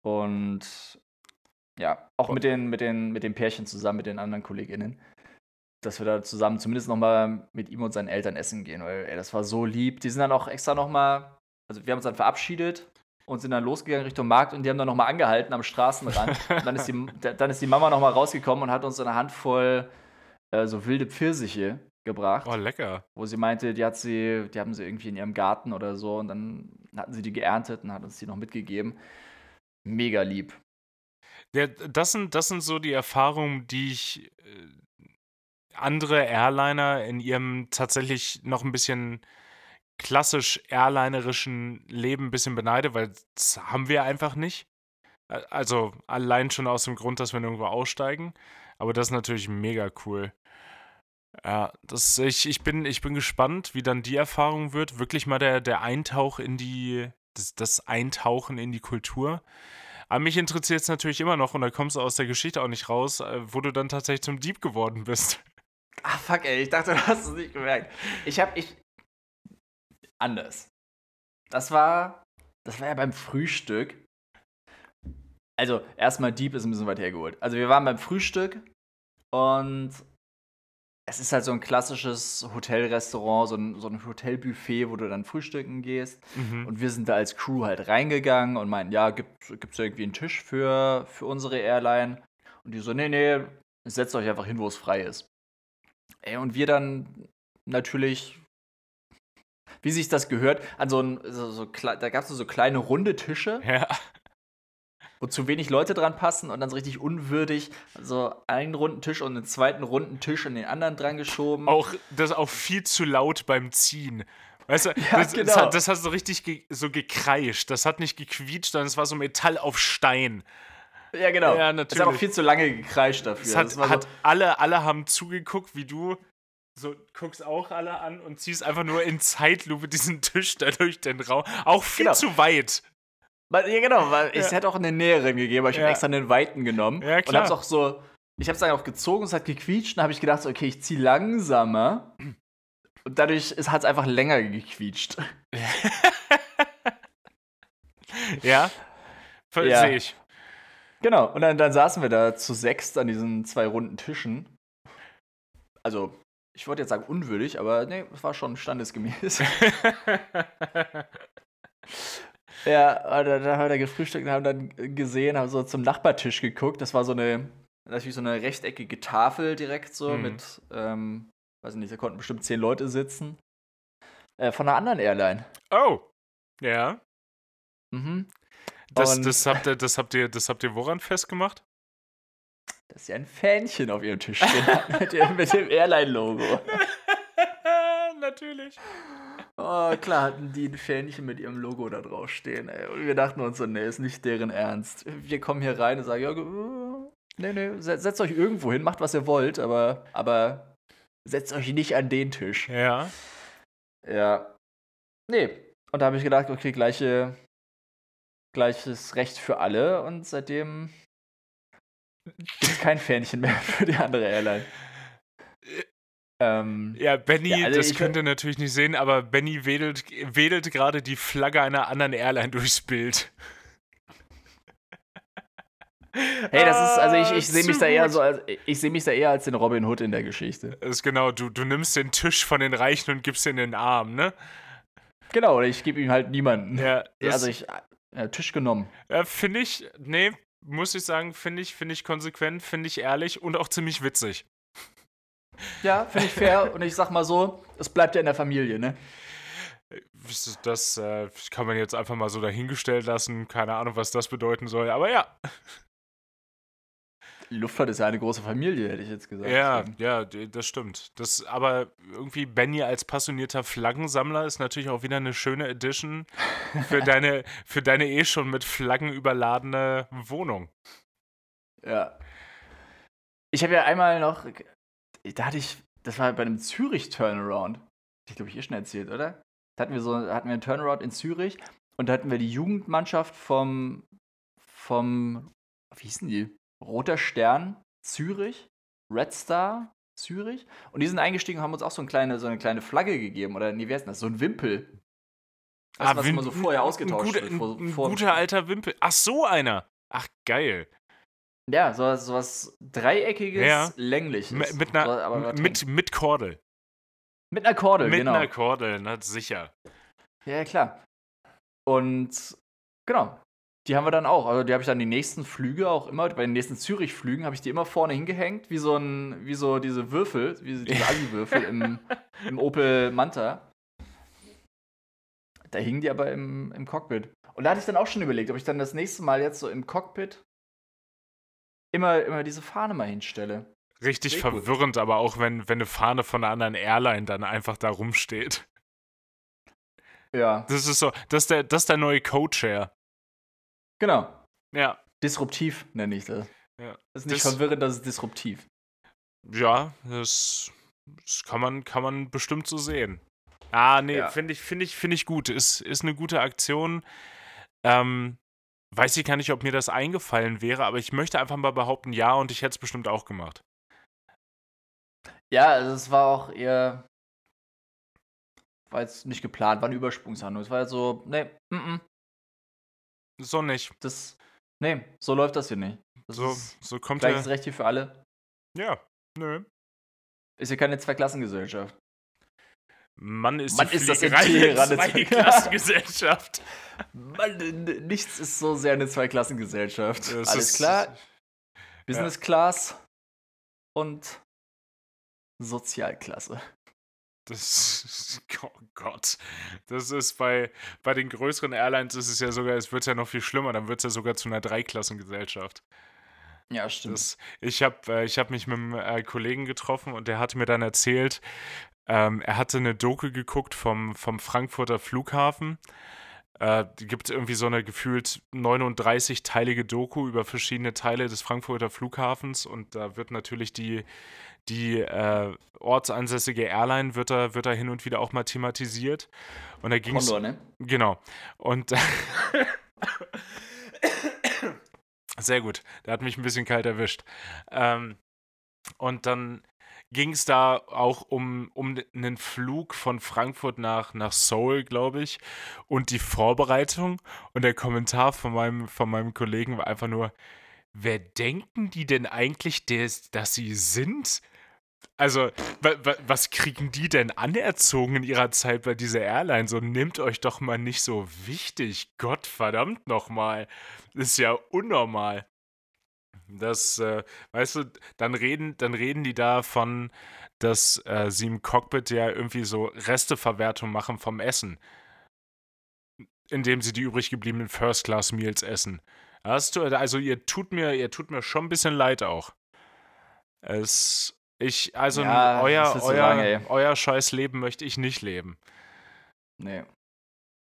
Und ja, auch mit den, mit, den, mit den Pärchen zusammen, mit den anderen KollegInnen, dass wir da zusammen zumindest nochmal mit ihm und seinen Eltern essen gehen, weil ey, das war so lieb. Die sind dann auch extra nochmal, also wir haben uns dann verabschiedet und sind dann losgegangen Richtung Markt und die haben dann nochmal angehalten am Straßenrand. und dann ist die, dann ist die Mama nochmal rausgekommen und hat uns eine Handvoll äh, so wilde Pfirsiche gebracht Oh, lecker. wo sie meinte, die hat sie, die haben sie irgendwie in ihrem Garten oder so und dann hatten sie die geerntet und hat uns die noch mitgegeben. Mega lieb. Ja, das, sind, das sind so die Erfahrungen, die ich äh, andere Airliner in ihrem tatsächlich noch ein bisschen klassisch airlinerischen Leben ein bisschen beneide, weil das haben wir einfach nicht. Also allein schon aus dem Grund, dass wir nirgendwo aussteigen. Aber das ist natürlich mega cool. Ja, das, ich, ich, bin, ich bin gespannt, wie dann die Erfahrung wird. Wirklich mal der, der Eintauch in die, das, das Eintauchen in die Kultur. Aber mich interessiert es natürlich immer noch, und da kommst du aus der Geschichte auch nicht raus, äh, wo du dann tatsächlich zum Dieb geworden bist. Ah, fuck, ey, ich dachte, du hast es nicht gemerkt. Ich hab, ich. Anders. Das war. Das war ja beim Frühstück. Also, erstmal Dieb ist ein bisschen weit hergeholt. Also, wir waren beim Frühstück und es ist halt so ein klassisches Hotelrestaurant, so ein, so ein Hotelbuffet, wo du dann frühstücken gehst. Mhm. Und wir sind da als Crew halt reingegangen und meinten, ja, gibt es irgendwie einen Tisch für, für unsere Airline? Und die so, nee, nee, setzt euch einfach hin, wo es frei ist. Ey, und wir dann natürlich, wie sich das gehört, an so ein, so, so, da gab es so kleine runde Tische, Ja. wo zu wenig Leute dran passen und dann so richtig unwürdig so einen runden Tisch und einen zweiten runden Tisch an den anderen dran geschoben. Auch, das ist auch viel zu laut beim Ziehen. Weißt du, Ja, das, das, genau. hat, das hat so richtig ge so gekreischt. Das hat nicht gequietscht, sondern es war so Metall auf Stein. Ja, genau. Ja, Es hat auch natürlich. viel zu lange gekreischt dafür. Es hat, war hat so, alle, alle haben zugeguckt, wie du so guckst auch alle an und ziehst einfach nur in Zeitlupe diesen Tisch da durch den Raum. Auch viel Genau. zu weit. Ja, genau, weil Ja. es hätte auch einen näheren gegeben, aber ich Ja. habe extra einen weiten genommen. Ja, Und klar. hab's auch so, ich hab's dann auch gezogen, es hat gequietscht, und habe ich gedacht, so, okay, ich zieh langsamer. Und dadurch hat es einfach länger gequietscht. Ja? Ver- Ja. Sehe ich. Genau, und dann, dann saßen wir da zu sechst an diesen zwei runden Tischen. Also, ich wollte jetzt sagen unwürdig, aber nee, es war schon standesgemäß. ja, und dann haben wir da gefrühstückt und haben dann gesehen, haben so zum Nachbartisch geguckt. Das war so eine, natürlich so eine rechteckige Tafel direkt so Mhm. mit, ähm, weiß ich nicht, da konnten bestimmt zehn Leute sitzen. Äh, von einer anderen Airline. oh. Ja. Mhm. Das, das, habt ihr, das, habt ihr, das habt ihr woran festgemacht? Dass sie ein Fähnchen auf ihrem Tisch stehen hatten mit dem, mit dem Airline-Logo. Natürlich. Oh, klar hatten die ein Fähnchen mit ihrem Logo da drauf stehen. Ey. Und wir dachten uns so, nee, ist nicht deren Ernst. Wir kommen hier rein und sagen, ja, Nee, nee, setzt euch irgendwo hin, macht was ihr wollt, aber, aber setzt euch nicht an den Tisch. Ja. Ja. Nee. Und da habe ich gedacht, okay, gleiche, gleiches Recht für alle und seitdem gibt es kein Fähnchen mehr für die andere Airline. Ähm, ja, Benny, ja, also das könnt ihr natürlich nicht sehen, aber Benny wedelt, wedelt gerade die Flagge einer anderen Airline durchs Bild. Hey, das ist, also ich, ich sehe mich da eher so als, ich sehe mich da eher als den Robin Hood in der Geschichte. Das ist genau, du, du nimmst den Tisch von den Reichen und gibst ihn in den Arm, ne? Genau, oder ich gebe ihm halt niemanden. Ja, also ich, ja, Tisch genommen. Ja, finde ich, nee, muss ich sagen, finde ich, finde ich konsequent, finde ich ehrlich und auch ziemlich witzig. Ja, finde ich fair und ich sag mal so, es bleibt ja in der Familie, ne? Das äh, kann man jetzt einfach mal so dahingestellt lassen. Keine Ahnung, was das bedeuten soll, aber ja. Luftfahrt ist ja eine große Familie, hätte ich jetzt gesagt. Ja, ja, das stimmt. Das, aber irgendwie Benny als passionierter Flaggensammler ist natürlich auch wieder eine schöne Edition für deine, für deine eh schon mit Flaggen überladene Wohnung. Ja. Ich habe ja einmal noch, da hatte ich, das war bei einem Zürich-Turnaround. Ich glaube, ich eh schon erzählt, oder? Da hatten wir so, hatten wir einen Turnaround in Zürich und da hatten wir die Jugendmannschaft vom, vom, wie hießen die? Roter Stern Zürich, Red Star Zürich. Und die sind eingestiegen und haben uns auch so eine kleine, so eine kleine Flagge gegeben. Oder nee, wie heißt das? So ein Wimpel. Das, ah, was immer so vorher ausgetauscht wird. Ein, vor, guter alter Wimpel. Ach, so einer. Ach, geil. Ja, sowas, sowas Dreieckiges, ja. längliches. M mit, einer, mit, mit Kordel. Mit einer Kordel, mit genau. Mit einer Kordel, na sicher. Ja, klar. Und genau, die haben wir dann auch. Also die habe ich dann die nächsten Flüge auch immer, bei den nächsten Zürich-Flügen habe ich die immer vorne hingehängt, wie so ein, wie so diese Würfel, wie diese Assi-Würfel im, im Opel Manta. Da hingen die aber im, im Cockpit. Und da hatte ich dann auch schon überlegt, ob ich dann das nächste Mal jetzt so im Cockpit immer, immer diese Fahne mal hinstelle. Richtig Sehr verwirrend, gut. aber auch wenn, wenn eine Fahne von einer anderen Airline dann einfach da rumsteht. Ja. Das ist so, das ist der, das ist der neue Co-Chair. Genau. Ja. Disruptiv nenne ich das. Ja. Das ist nicht das, verwirrend, das ist disruptiv. Ja, das, das, kann, man, kann man bestimmt so sehen. Ah, nee, ja. finde ich, find ich, find ich gut. Ist, ist eine gute Aktion. Ähm, weiß ich gar nicht, ob mir das eingefallen wäre, aber ich möchte einfach mal behaupten, ja, und ich hätte es bestimmt auch gemacht. Ja, also es war auch eher. War jetzt nicht geplant, war eine Übersprungshandlung. Es war jetzt so, nee, mm, -mm, so nicht. Das. Nee, so läuft das hier nicht. Das so, so kommt Gleiches der... Recht hier für alle. Ja, nö. Ist hier keine Zweiklassengesellschaft. Mann ist, Mann, ist das eine Zweiklassengesellschaft. Mann, nichts ist so sehr eine Zweiklassengesellschaft. Das Alles klar. Business ja. Class und Sozialklasse. Das, oh Gott, das ist bei, bei den größeren Airlines ist es ja sogar, es wird ja noch viel schlimmer, dann wird es ja sogar zu einer Dreiklassengesellschaft. Ja, stimmt. Das, ich habe äh, ich hab mich mit einem äh, Kollegen getroffen und der hat mir dann erzählt, ähm, er hatte eine Doku geguckt vom, vom Frankfurter Flughafen. Äh, gibt irgendwie so eine gefühlt 39-teilige Doku über verschiedene Teile des Frankfurter Flughafens und da wird natürlich die, die äh, ortsansässige Airline wird da, wird da hin und wieder auch mal thematisiert. Und da ging es. ne? Genau. Und. Sehr gut. Der hat mich ein bisschen kalt erwischt. Ähm, und dann ging es da auch um, um einen Flug von Frankfurt nach, nach Seoul, glaube ich, und die Vorbereitung. Und der Kommentar von meinem, von meinem Kollegen war einfach nur, wer denken die denn eigentlich, des, dass sie sind? Also, was kriegen die denn anerzogen in ihrer Zeit bei dieser Airline? So, nehmt euch doch mal nicht so wichtig. Gott verdammt nochmal. Ist ja unnormal. Das, äh, weißt du, dann reden, dann reden die davon, dass äh, sie im Cockpit ja irgendwie so Resteverwertung machen vom Essen. Indem sie die übrig gebliebenen First-Class-Meals essen. also ihr tut mir, ihr tut mir schon ein bisschen leid auch. Es ich, also ja, euer, euer, sagen, euer scheiß Leben möchte ich nicht leben. Nee.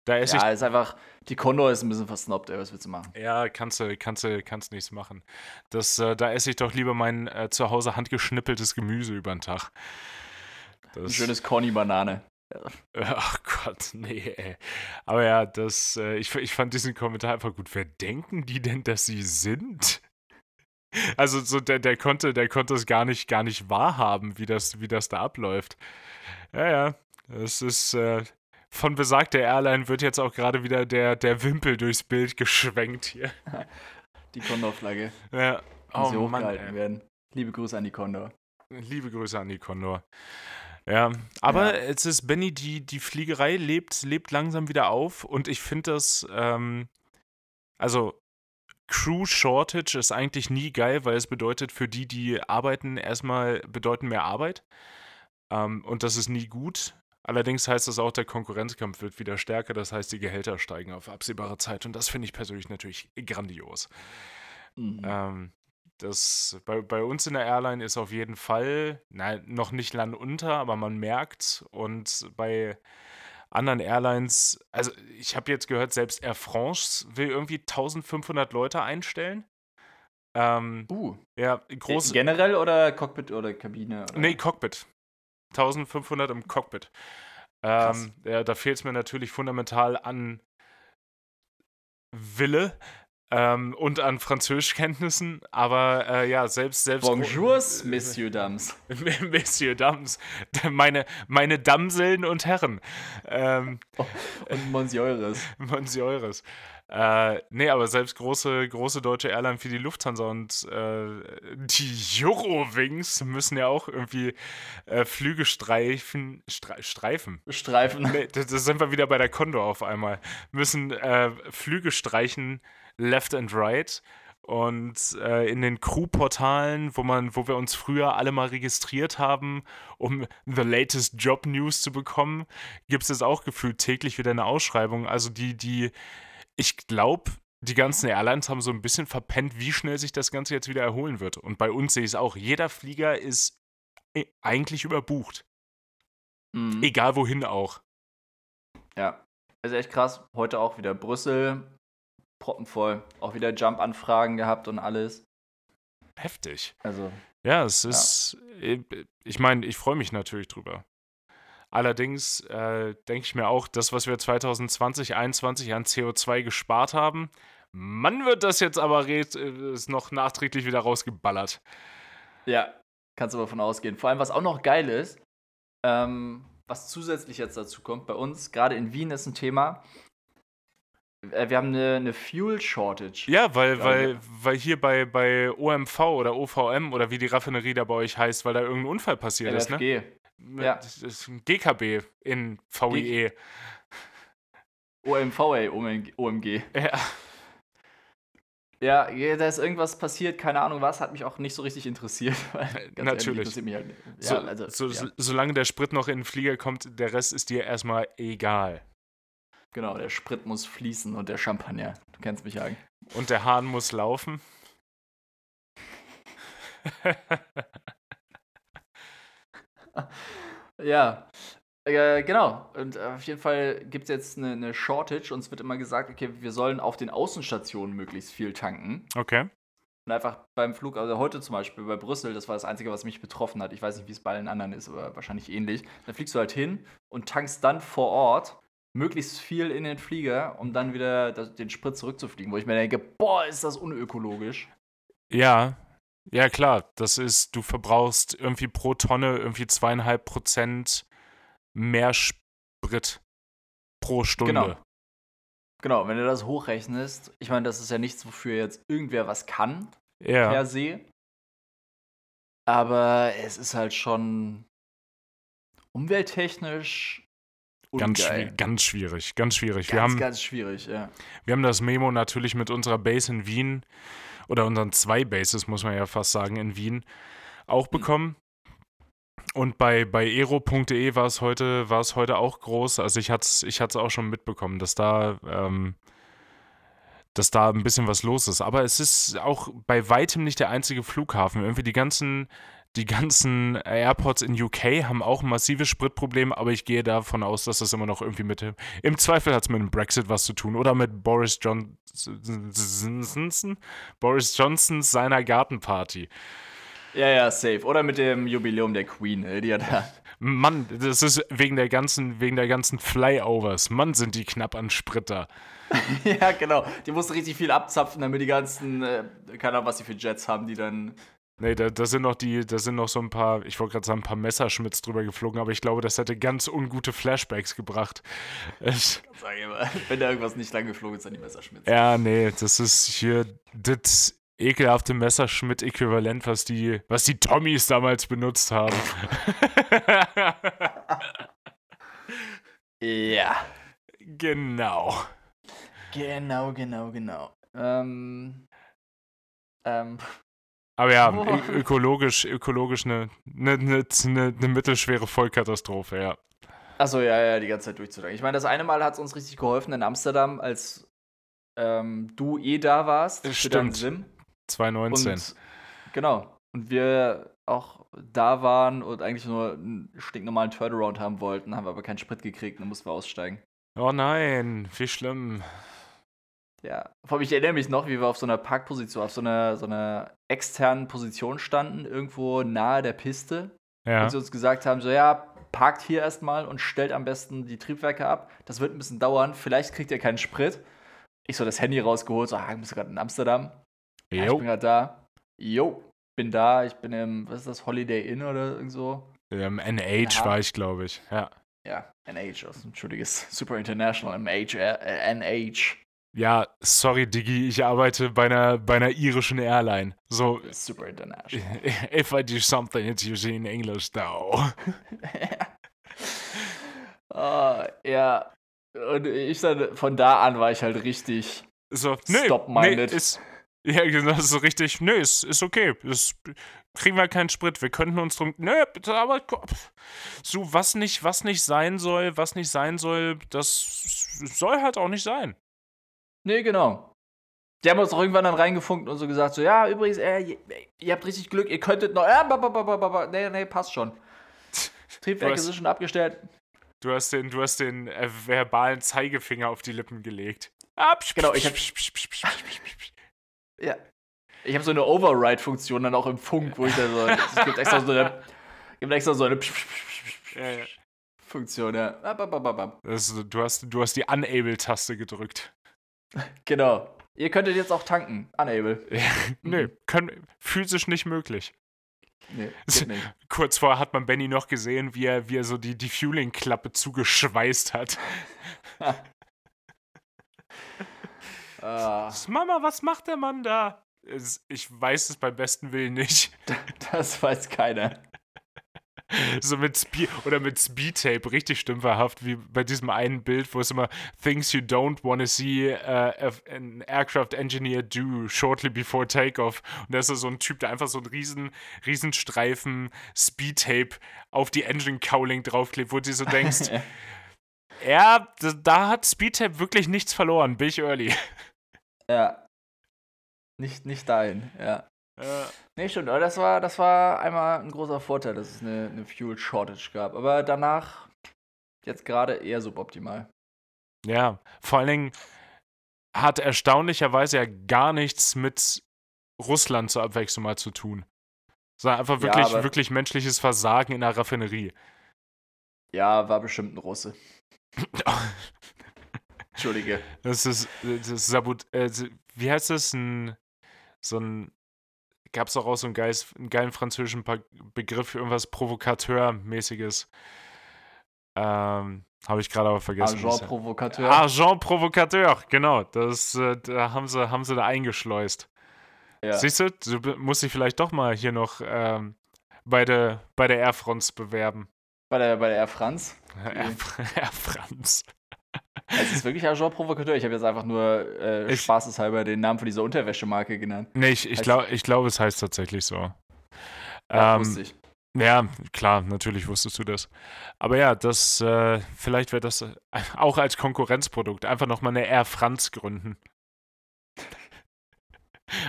Da esse Ja, ist einfach, die Condor ist ein bisschen versnobbt, ey, was willst du machen? Ja, kannst du, kannst du, kannst nichts machen. Das, äh, da esse ich doch lieber mein äh, zu Hause handgeschnippeltes Gemüse über den Tag. Ein Das, schönes Conny-Banane. Ach Gott, nee, ey. Aber ja, das, äh, ich, ich fand diesen Kommentar einfach gut. Wer denken die denn, dass sie sind? Also so der, der konnte, der konnte es gar nicht, gar nicht wahrhaben, wie das, wie das da abläuft. Ja, ja. Es ist äh, von besagter Airline wird jetzt auch gerade wieder der, der Wimpel durchs Bild geschwenkt hier. Die Condor-Flagge. Ja. Oh Mann, hochgehalten ey. werden. Liebe Grüße an die Condor. Liebe Grüße an die Condor. Ja, aber Ja. es ist, Benny, die, die Fliegerei lebt, lebt langsam wieder auf und ich finde das, ähm, also Crew Shortage ist eigentlich nie geil, weil es bedeutet für die, die arbeiten, erstmal bedeuten mehr Arbeit. Ähm, und das ist nie gut. Allerdings heißt das auch, der Konkurrenzkampf wird wieder stärker, das heißt, die Gehälter steigen auf absehbare Zeit und das finde ich persönlich natürlich grandios. Mhm. Ähm, das bei, bei uns in der Airline ist auf jeden Fall, nein, noch nicht Land unter, aber man merkt und bei anderen Airlines, also ich habe jetzt gehört, selbst Air France will irgendwie 1500 Leute einstellen. Ähm, Uh, ja, groß, generell oder Cockpit oder Kabine? Oder? nee, Cockpit. 1500 im Cockpit. Ähm, ja, da fehlt es mir natürlich fundamental an Wille ähm, und an Französischkenntnissen, aber äh, ja, selbst selbst Bonjours, Messieurs, Dames. Messieurs Dames, meine meine Damseln und Herren, ähm, Und Monsieures. Monsieures. Äh, nee, aber selbst große, große deutsche Airline wie die Lufthansa und äh, die Eurowings müssen ja auch irgendwie äh, Flüge streifen, stre streifen. Streifen. Nee, da, da sind wir wieder bei der Condor auf einmal. Müssen äh, Flüge streichen, left and right. Und äh, in den Crew-Portalen, wo man, wo wir uns früher alle mal registriert haben, um the latest Job News zu bekommen, gibt es jetzt auch gefühlt täglich wieder eine Ausschreibung. Also die, die, ich glaube, die ganzen Airlines haben so ein bisschen verpennt, wie schnell sich das Ganze jetzt wieder erholen wird. Und bei uns sehe ich es auch. Jeder Flieger ist äh, eigentlich überbucht. Mhm. Egal wohin auch. Ja, ist echt krass. Heute auch wieder Brüssel, proppenvoll. Auch wieder Jump-Anfragen gehabt und alles. Heftig. Also, Ja, es ist, äh, ich meine, ich freue mich natürlich drüber. Allerdings äh, denke ich mir auch, das, was wir 2020, 2021 an CO2 gespart haben, Mann, wird das jetzt aber äh, ist noch nachträglich wieder rausgeballert. ja, kannst du davon ausgehen. Vor allem, was auch noch geil ist, ähm, was zusätzlich jetzt dazu kommt, bei uns, gerade in Wien ist ein Thema, wir haben eine, eine Fuel Shortage. Ja, weil, Ja, weil, weil hier bei, bei OMV oder OVM oder wie die Raffinerie da bei euch heißt, weil da irgendein Unfall passiert ist, ne? LFG. ja. Das ist ein GKB in VIE. OMV, ey, OMG. Ja. Ja, da ist irgendwas passiert, keine Ahnung was, hat mich auch nicht so richtig interessiert. Natürlich. Ehrlich, halt, ja, so, also, so, ja, so, solange der Sprit noch in den Flieger kommt, der Rest ist dir erstmal egal. Genau, der Sprit muss fließen und der Champagner. Du kennst mich ja. Und der Hahn muss laufen. Ja, äh, genau. Und auf jeden Fall gibt es jetzt eine, eine Shortage und es wird immer gesagt, okay, wir sollen auf den Außenstationen möglichst viel tanken. okay. Und einfach beim Flug, also heute zum Beispiel bei Brüssel, das war das Einzige, was mich betroffen hat. Ich weiß nicht, wie es bei allen anderen ist, aber wahrscheinlich ähnlich. Dann fliegst du halt hin und tankst dann vor Ort möglichst viel in den Flieger, um dann wieder den Sprit zurückzufliegen. Wo ich mir denke, boah, ist das unökologisch. Ja, ja klar. Das ist, du verbrauchst irgendwie pro Tonne irgendwie zweieinhalb Prozent mehr Sprit pro Stunde. Genau. Genau, wenn du das hochrechnest, ich meine, das ist ja nichts, wofür jetzt irgendwer was kann, Ja. per se. Aber es ist halt schon umwelttechnisch Ganz, schwi ganz schwierig, ganz schwierig. Ganz, wir, haben, ganz schwierig, ja. wir haben das Memo natürlich mit unserer Base in Wien oder unseren zwei Bases, muss man ja fast sagen, in Wien auch bekommen. Und bei, bei ero.de war es heute, war es heute auch groß. Also ich hatte es ich hat's auch schon mitbekommen, dass da, ähm, dass da ein bisschen was los ist. Aber es ist auch bei weitem nicht der einzige Flughafen. Irgendwie die ganzen, die ganzen Airports in UK haben auch ein massives Spritproblem, aber ich gehe davon aus, dass das immer noch irgendwie mit dem. Im Zweifel hat es mit dem Brexit was zu tun oder mit Boris Johnson. Boris Johnson seiner Gartenparty. Ja, ja, safe. Oder mit dem Jubiläum der Queen, ne, die hat da. Mann, das ist wegen der ganzen, wegen der ganzen Flyovers. Mann, sind die knapp an Spritter. ja, genau. Die mussten richtig viel abzapfen, damit die ganzen, äh, keine Ahnung, was sie für Jets haben, die dann. Nee, da, da sind noch die, da sind noch so ein paar, ich wollte gerade sagen, ein paar Messerschmitts drüber geflogen, aber ich glaube, das hätte ganz ungute Flashbacks gebracht. Ich, Sag ich mal, wenn da irgendwas nicht lang geflogen ist, dann die Messerschmitts. ja, nee, das ist hier das ekelhafte Messerschmitt-Äquivalent, was die, was die Tommys damals benutzt haben. Ja. genau. Genau, genau, genau. Ähm. Ähm. Aber ja, Oh. ökologisch, ökologisch eine, eine, eine, eine, eine mittelschwere Vollkatastrophe, ja. Achso, ja, ja, die ganze Zeit durchzudenken. Ich meine, das eine Mal hat es uns richtig geholfen in Amsterdam, als ähm, du eh da warst. Stimmt. Sim. 2019. Und genau. Und wir auch da waren und eigentlich nur einen stinknormalen Turnaround haben wollten, haben wir aber keinen Sprit gekriegt und dann mussten wir aussteigen. oh nein, wie schlimm. Ja. Vor allem, ich erinnere mich noch, wie wir auf so einer Parkposition, auf so einer, so einer externen Position standen, irgendwo nahe der Piste. Ja. Und sie uns gesagt haben: so, ja, parkt hier erstmal und stellt am besten die Triebwerke ab. Das wird ein bisschen dauern. Vielleicht kriegt ihr keinen Sprit. Ich so das Handy rausgeholt, so, ah, ich bin gerade in Amsterdam. Ja, ich bin gerade da. Jo, bin da. Ich bin im, was ist das, Holiday Inn oder irgend so? Im NH Ja. war ich, glaube ich. Ja. Ja, NH, also, entschuldiges, Super International, MH, äh, NH. Ja, sorry, Diggi, ich arbeite bei einer, bei einer irischen Airline. So, Super International. if I do something, it's usually in English, though. Ah, ja. Und ich dann, von da an war ich halt richtig. So, nee, nee, Stop-minded. ist, ja, genau, so richtig, nee, ist, ist okay. Das kriegen wir keinen Sprit. Wir könnten uns drum, nee, bitte, aber so, was nicht, was nicht sein soll, was nicht sein soll, das soll halt auch nicht sein. Nee, genau. Die haben uns auch irgendwann dann reingefunkt und so gesagt, so, ja, übrigens, äh, ihr, habt richtig Glück, ihr könntet noch, ja, ba, ba, ba, ba, ba, ba. nee, nee, passt schon. Triebwerke sind schon abgestellt. Du hast den, du hast den äh, verbalen Zeigefinger auf die Lippen gelegt. Ab, Genau, ich hab- Ja. Ich habe so eine Override-Funktion dann auch im Funk, wo ich da so, es gibt extra so eine, gibt extra so eine Ja, ja. Funktion, ja. Das, ist- du, hast, du hast die Unable-Taste gedrückt. Genau. Ihr könntet jetzt auch tanken. Unable. Nö, können, physisch nicht möglich. Nee. Kurz vorher hat man Benny noch gesehen, wie er, wie er so die, die Fueling-Klappe zugeschweißt hat. Ah, Mama, was macht der Mann da? Ich weiß es beim besten Willen nicht. das weiß keiner. So mit Speed oder mit Speed-Tape, richtig stümperhaft, wie bei diesem einen Bild, wo es immer Things you don't want to see uh, an aircraft engineer do shortly before takeoff. Und da ist so ein Typ, der einfach so einen riesen, riesen Streifen Speed-Tape auf die Engine Cowling draufklebt, wo du so denkst, ja, da, da hat Speed-Tape wirklich nichts verloren, bin ich early. Ja. Nicht, nicht dahin, ja. Äh, Nee, stimmt, aber das war, das war einmal ein großer Vorteil, dass es eine, eine Fuel Shortage gab. Aber danach jetzt gerade eher suboptimal. Ja, vor allen Dingen hat erstaunlicherweise ja gar nichts mit Russland zur Abwechslung mal zu tun. Sondern einfach Ja, wirklich, aber- wirklich menschliches Versagen in der Raffinerie. Ja, war bestimmt ein Russe. Entschuldige. Das ist, das ist Sabot äh, wie heißt das? Ein, so ein, gab es auch, auch so einen, geiles, einen geilen französischen Begriff für irgendwas Provokateur-mäßiges. Ähm, habe ich gerade aber vergessen. Agent heißt. Provocateur. Agent Provocateur, genau. Das, äh, da haben sie, haben sie da eingeschleust. ja. Siehst du, du musst dich vielleicht doch mal hier noch ähm, bei, der, bei der Air France bewerben. Bei, der, bei der Air France. Air, Air France. Es ist wirklich Agent Provocateur. Ich habe jetzt einfach nur äh, Ich- spaßeshalber den Namen von dieser Unterwäschemarke genannt. Nee, ich, ich glaube, ich glaub, es heißt tatsächlich so. Ja, Ähm, wusste ich. Ja, klar, natürlich wusstest du das. Aber ja, das, äh, vielleicht wird das äh, auch als Konkurrenzprodukt einfach nochmal eine Air France gründen.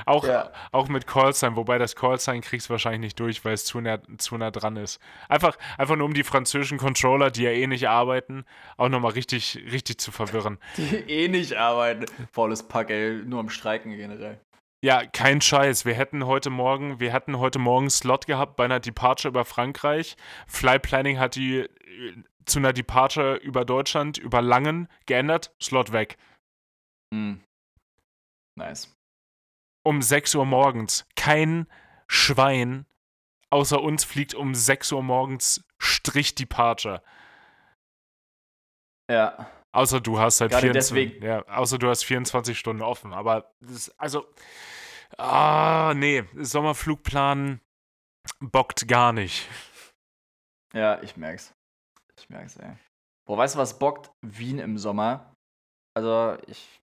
Auch, Ja. auch mit Callsign, wobei das Callsign kriegst du wahrscheinlich nicht durch, weil es zu nah, zu nah dran ist. Einfach, einfach nur um die französischen Controller, die ja eh nicht arbeiten, auch nochmal richtig, richtig zu verwirren. Die eh nicht arbeiten. Volles Pack, ey. Nur am Streiken generell. Ja, kein Scheiß. Wir hätten heute Morgen, wir hatten heute Morgen Slot gehabt bei einer Departure über Frankreich. Fly Planning hat die äh, zu einer Departure über Deutschland, über Langen geändert. Slot weg. Hm. Nice. Um 6 Uhr morgens. Kein Schwein außer uns fliegt um 6 Uhr morgens Strich Departure. Ja. Außer du hast halt Gerade 24, deswegen. ja, außer du hast 24 Stunden offen. Aber das, also, ah, nee, Sommerflugplan bockt gar nicht. Ja, ich merk's. Ich merk's, ey. Boah, weißt du, was bockt? Wien im Sommer. Also, ich.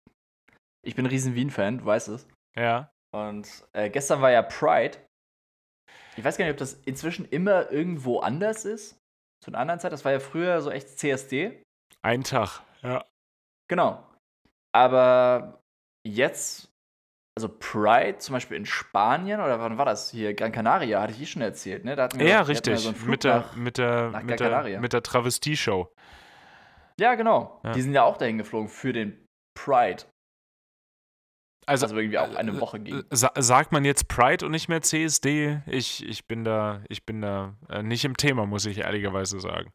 Ich bin ein riesen Wien-Fan, du weißt es. Ja. Und äh, gestern war ja Pride. Ich weiß gar nicht, ob das inzwischen immer irgendwo anders ist. Zu einer anderen Zeit. Das war ja früher so echt CSD. Ein Tag, ja. Genau. Aber jetzt, also Pride, zum Beispiel in Spanien, oder wann war das hier? Gran Canaria, hatte ich eh schon erzählt, ne? Da hatten wir Ja, doch- richtig. so mit, der, nach- mit, der, nach mit, der, mit der Travestie-Show. Ja, genau. Ja. Die sind ja auch dahin geflogen für den Pride. Also, Also irgendwie auch eine Woche ging. äh, sa sagt man jetzt Pride und nicht mehr CSD? Ich, ich bin da, ich bin da äh, nicht im Thema, muss ich ehrlicherweise sagen.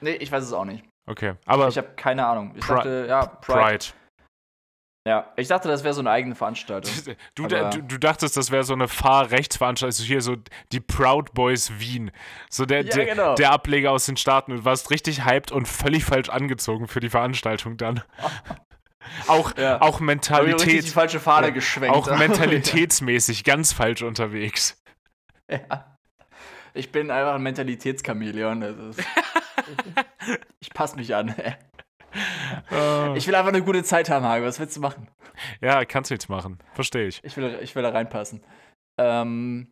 Nee, ich weiß es auch nicht. Okay, aber Ich habe keine Ahnung. Ich Pri- dachte, ja, Pride. Pride. Ja, ich dachte, das wäre so eine eigene Veranstaltung. Du, du, du dachtest, das wäre so eine Fahrrechtsveranstaltung, also hier so die Proud Boys Wien. So der, Ja, der, genau. der Ableger aus den Staaten. Du warst richtig hyped und völlig falsch angezogen für die Veranstaltung dann. auch, Ja. auch richtig die Mentalität, falsche Fahne Ja, geschwenkt. auch mentalitätsmäßig ganz falsch unterwegs. ja. Ich bin einfach ein Mentalitätschamäleon. Ist, ich passe mich an. Äh, Ich will einfach eine gute Zeit haben, Hage. Was willst du machen? ja, kannst du jetzt machen. Verstehe ich. Ich will, ich will da reinpassen. Ähm,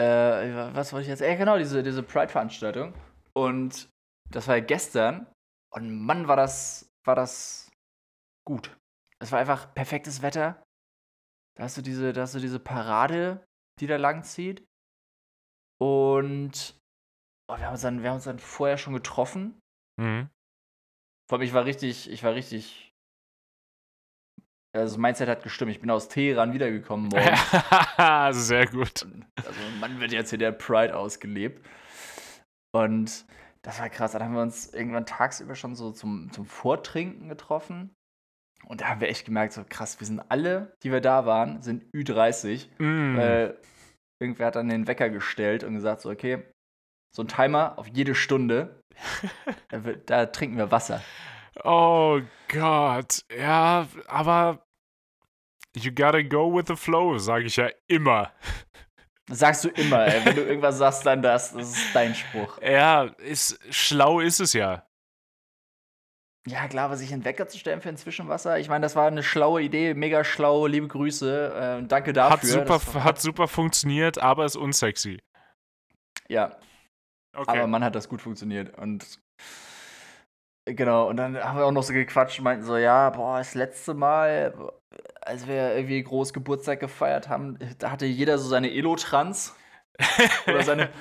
äh, was wollte ich jetzt? Äh, genau, diese, diese Pride-Veranstaltung. Und das war ja gestern. Und Mann, war das, war das gut. Es war einfach perfektes Wetter. Da hast du diese, da hast du diese Parade, die da lang zieht. Und oh, wir, haben uns dann, wir haben uns dann vorher schon getroffen. Mhm. Vor allem, ich war richtig, ich war richtig. Also, das Mindset hat gestimmt. Ich bin aus Teheran wiedergekommen morgen. Sehr gut. Also, man wird jetzt hier der Pride ausgelebt. Und das war krass. Dann haben wir uns irgendwann tagsüber schon so zum, zum Vortrinken getroffen. Und da haben wir echt gemerkt, so krass, wir sind alle, die wir da waren, sind Ü30. Mm. Weil irgendwer hat dann den Wecker gestellt und gesagt, so, okay, so ein Timer auf jede Stunde. da, da trinken wir Wasser. Oh Gott. Ja, aber you gotta go with the flow, sage ich ja immer. Sagst du immer, ey. Wenn du irgendwas sagst, dann das. Das ist dein Spruch. Ja, ist, schlau ist es ja. Ja, klar, aber sich einen Wecker zu stellen für ein Zwischenwasser, ich meine, das war eine schlaue Idee, mega schlau, liebe Grüße, äh, danke dafür. Hat super, war- hat super funktioniert, aber ist unsexy. Ja, Okay. aber man hat das gut funktioniert und genau, und dann haben wir auch noch so gequatscht und meinten so, ja, boah, das letzte Mal, als wir irgendwie groß Geburtstag gefeiert haben, da hatte jeder so seine Elotrans oder seine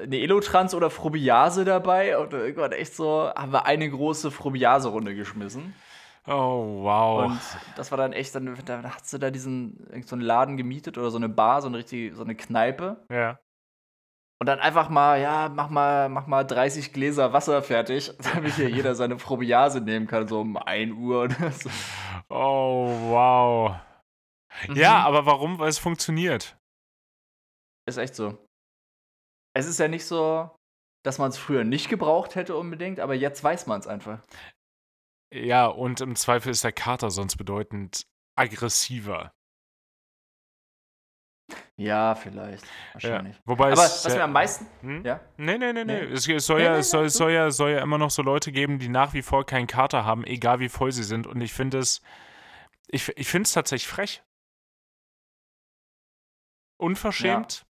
eine Elotrans oder Phrobiase dabei und irgendwann echt so haben wir eine große Phrobiase-Runde geschmissen. oh, wow. Und das war dann echt, dann, dann hast du da diesen, so einen Laden gemietet oder so eine Bar, so eine richtige, so eine Kneipe. ja. Und dann einfach mal, ja, mach mal, mach mal 30 Gläser Wasser fertig, damit hier jeder seine Probiase nehmen kann, so um 1 Uhr oder so. Oh, wow. Mhm. Ja, aber warum? Weil es funktioniert. Ist echt so. Es ist ja nicht so, dass man es früher nicht gebraucht hätte unbedingt, aber jetzt weiß man es einfach. Ja, und im Zweifel ist der Kater sonst bedeutend aggressiver. Ja, vielleicht. Ja. Wahrscheinlich. Wobei Aber was mir am meisten. Hm? Ja? Nee, nee, nee, nee. Nee. Es, soll ja, nee, soll, nee, es soll, ja, soll ja immer noch so Leute geben, die nach wie vor keinen Kater haben, egal wie voll sie sind. Und ich finde es. Ich, ich finde es tatsächlich frech. Unverschämt.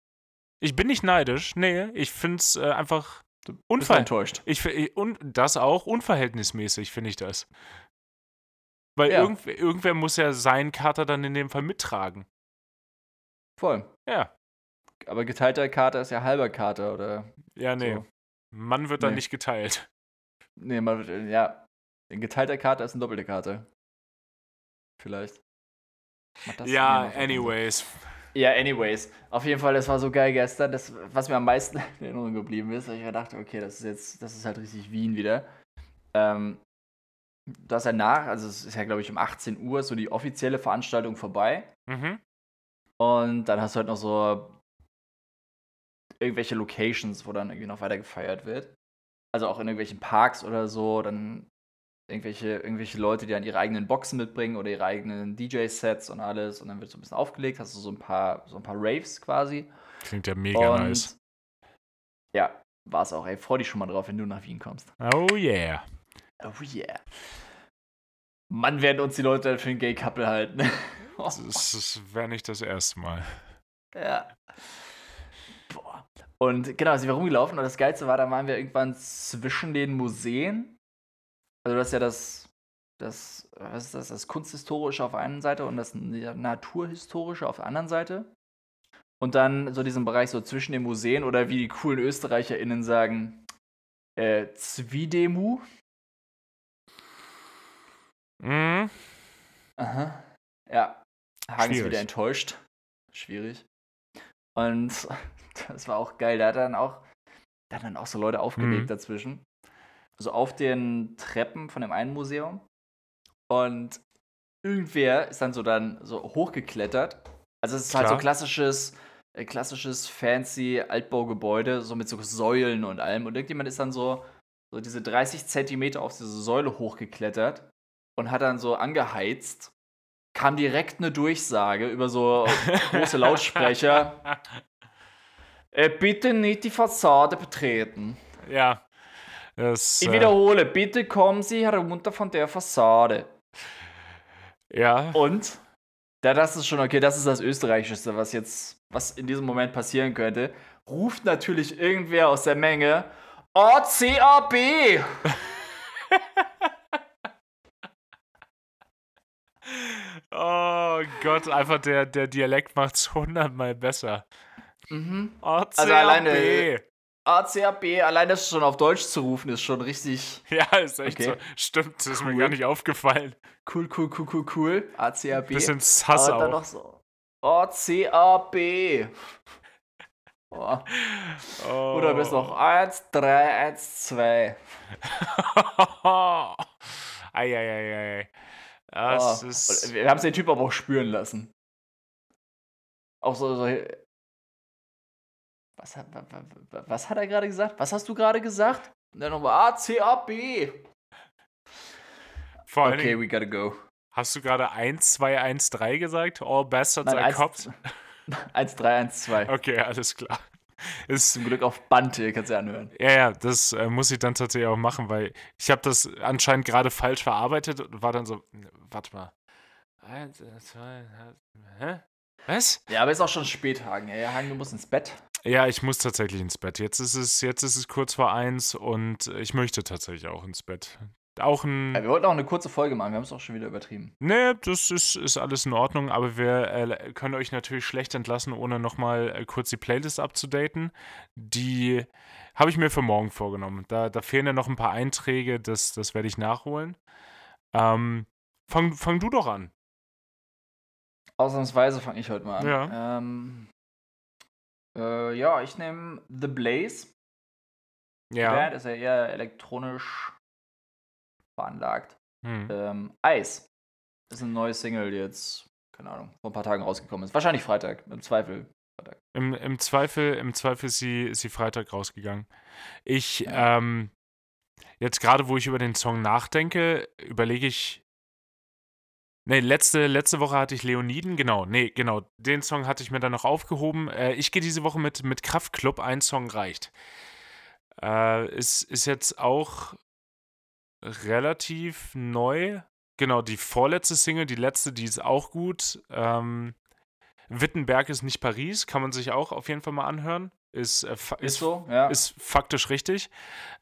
Ich bin nicht neidisch, nee. Ich finde es äh, einfach. Unver enttäuscht. ich, ich, und das auch unverhältnismäßig, finde ich das. Weil Ja. irgend, irgendwer muss ja seinen Kater dann in dem Fall mittragen. Voll. Ja. Aber geteilter Kater ist ja halber Kater, oder? Ja, nee. So. Mann wird dann Nee. nicht geteilt. Nee, man wird, ja. Ein geteilter Kater ist ein doppelter Kater. Vielleicht. Ja, anyways. Ja, anyways. Auf jeden Fall, das war so geil gestern. Das, was mir am meisten in Erinnerung geblieben ist, weil ich mir dachte, okay, das ist jetzt, das ist halt richtig Wien wieder. Ähm, hast ja nach, also es ist ja, glaube ich, um 18 Uhr so die offizielle Veranstaltung vorbei. Mhm. Und dann hast du halt noch so irgendwelche Locations, wo dann irgendwie noch weiter gefeiert wird. Also auch in irgendwelchen Parks oder so, dann irgendwelche, irgendwelche Leute, die dann ihre eigenen Boxen mitbringen oder ihre eigenen DJ-Sets und alles. Und dann wird so ein bisschen aufgelegt, hast du so ein paar, so ein paar Raves quasi. Klingt ja mega und nice. ja, war es auch. Ey, freu dich schon mal drauf, wenn du nach Wien kommst. Oh yeah. Oh yeah. Mann, werden uns die Leute für ein Gay-Couple halten. Das, das wäre nicht das erste Mal. Ja. Boah. Und genau, sind wir rumgelaufen und das Geilste war, da waren wir irgendwann zwischen den Museen. Also das ist ja das, das, was ist das, das Kunsthistorische auf der einen Seite und das Naturhistorische auf der anderen Seite. Und dann so diesen Bereich so zwischen den Museen oder wie die coolen ÖsterreicherInnen sagen, äh, Zwiedemu. Mhm. Aha. Ja. Hagen ist wieder enttäuscht. Schwierig. Und das war auch geil. Da hat dann auch, da hat dann auch so Leute aufgelegt Mhm. dazwischen. So auf den Treppen von dem einen Museum. Und irgendwer ist dann so dann so hochgeklettert. Also es ist halt so Klar. klassisches, äh, klassisches fancy Altbaugebäude, so mit so Säulen und allem. Und irgendjemand ist dann so, so diese 30 Zentimeter auf diese Säule hochgeklettert und hat dann so angeheizt. Kam direkt eine Durchsage über so große Lautsprecher. Äh, bitte nicht die Fassade betreten. ja. Das, Ich äh, wiederhole, bitte kommen Sie herunter von der Fassade. ja. Und da das ist schon okay, das ist das Österreichischste, was jetzt, was in diesem Moment passieren könnte, ruft natürlich irgendwer aus der Menge ACAB! Oh Gott, einfach der, der Dialekt macht's hundertmal besser. Mhm. OCAB. Also alleine- ACAB, allein das schon auf Deutsch zu rufen, ist schon richtig Ja, ist echt Okay. so. Stimmt, das ist mir Cool. gar nicht aufgefallen. cool, cool, cool, cool, cool. ACAB. Bisschen Sass Aber dann auch. noch so ACAB. Oh. Oh. Oder bis noch 1, 3, 1, 2. Eieiei. Das Oh, ist. und Wir haben es den Typ aber auch spüren lassen. Auch so. so was, hat, wa- wa- wa- was hat er gerade gesagt? Was hast du gerade gesagt? Und dann nochmal ACAB. Vor allen Okay, Dingen, we gotta go. hast du gerade 1, 2, 1, 3 gesagt? All bastards Nein, are 1, cops? 1, 3, 1, 2. Okay, alles klar. Ist, Zum Glück auf Band, ihr kannst ja anhören. ja, ja, das äh, muss ich dann tatsächlich auch machen, weil ich habe das anscheinend gerade falsch verarbeitet und war dann so, warte mal. Eins, äh, zwei, hä? Was? Ja, aber ist auch schon spät, Hagen. Ja, Hagen, du musst ins Bett. Ja, ich muss tatsächlich ins Bett. Jetzt ist es, jetzt ist es kurz vor eins und ich möchte tatsächlich auch ins Bett. Auch ein. Ja, wir wollten auch eine kurze Folge machen, wir haben es auch schon wieder übertrieben. Nee, das ist, ist alles in Ordnung, aber wir äh, können euch natürlich schlecht entlassen, ohne nochmal äh, kurz die Playlist abzudaten. Die habe ich mir für morgen vorgenommen. Da, da fehlen ja noch ein paar Einträge, das, das werde ich nachholen. Ähm, fang, fang du doch an. Ausnahmsweise fange ich heute mal an. Ja. Ähm, äh, ja, ich nehme The Blaze. Ja. Band ist ja eher elektronisch veranlagt. Hm. Ähm, Eis ist eine neue Single, die jetzt, keine Ahnung, vor ein paar Tagen rausgekommen ist. Wahrscheinlich Freitag, im Zweifel. Im, im Zweifel, im Zweifel ist sie, ist sie Freitag rausgegangen. Ich, Ja. ähm, jetzt gerade, wo ich über den Song nachdenke, überlege ich. Nee, letzte, letzte Woche hatte ich Leoniden, genau, nee, genau, den Song hatte ich mir dann noch aufgehoben. Äh, ich gehe diese Woche mit, mit Kraftklub, ein Song reicht. Äh, ist, ist jetzt auch relativ neu. Genau, die vorletzte Single, die letzte, die ist auch gut. Ähm, Wittenberg ist nicht Paris, kann man sich auch auf jeden Fall mal anhören. ist, äh, Ist ist, so, ja. ist faktisch richtig.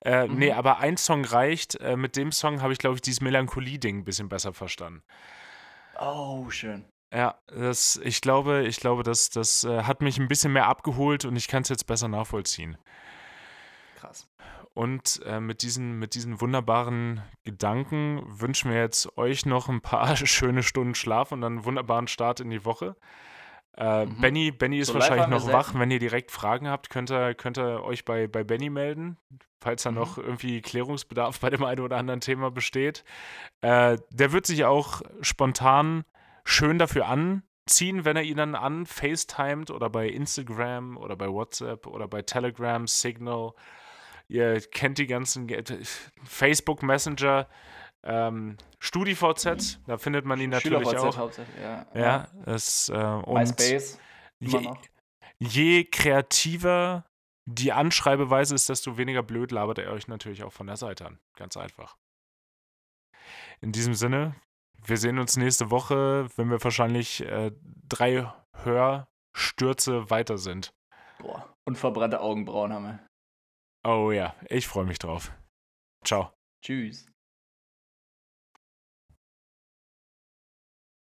Äh, Mhm. Nee, aber ein Song reicht. Äh, mit dem Song habe ich, glaube ich, dieses Melancholie-Ding ein bisschen besser verstanden. oh, schön. Ja, das, ich glaube, ich glaube, das, das äh, hat mich ein bisschen mehr abgeholt und ich kann es jetzt besser nachvollziehen. Krass. Und äh, mit, diesen, mit diesen wunderbaren Gedanken wünschen wir jetzt euch noch ein paar schöne Stunden Schlaf und dann einen wunderbaren Start in die Woche. Äh, Mhm. Benny, Benny ist So wahrscheinlich noch selten. wach. Wenn ihr direkt Fragen habt, könnt ihr, könnt ihr euch bei, bei Benny melden, falls da Mhm. noch irgendwie Klärungsbedarf bei dem einen oder anderen Thema besteht. Äh, der wird sich auch spontan schön dafür anziehen, wenn er ihn dann an FaceTimet oder bei Instagram oder bei WhatsApp oder bei Telegram, Signal. Ihr kennt die ganzen Ge- Facebook Messenger, ähm, StudiVZ, da findet man ihn natürlich auch. hauptsächlich, ja. Ja, es, äh, und MySpace, je, je kreativer die Anschreibeweise ist, desto weniger blöd labert er euch natürlich auch von der Seite an. Ganz einfach. In diesem Sinne, wir sehen uns nächste Woche, wenn wir wahrscheinlich äh, drei Hörstürze weiter sind. Boah. Und verbrannte Augenbrauen haben wir. Oh ja, ich freue mich drauf. Ciao. Tschüss.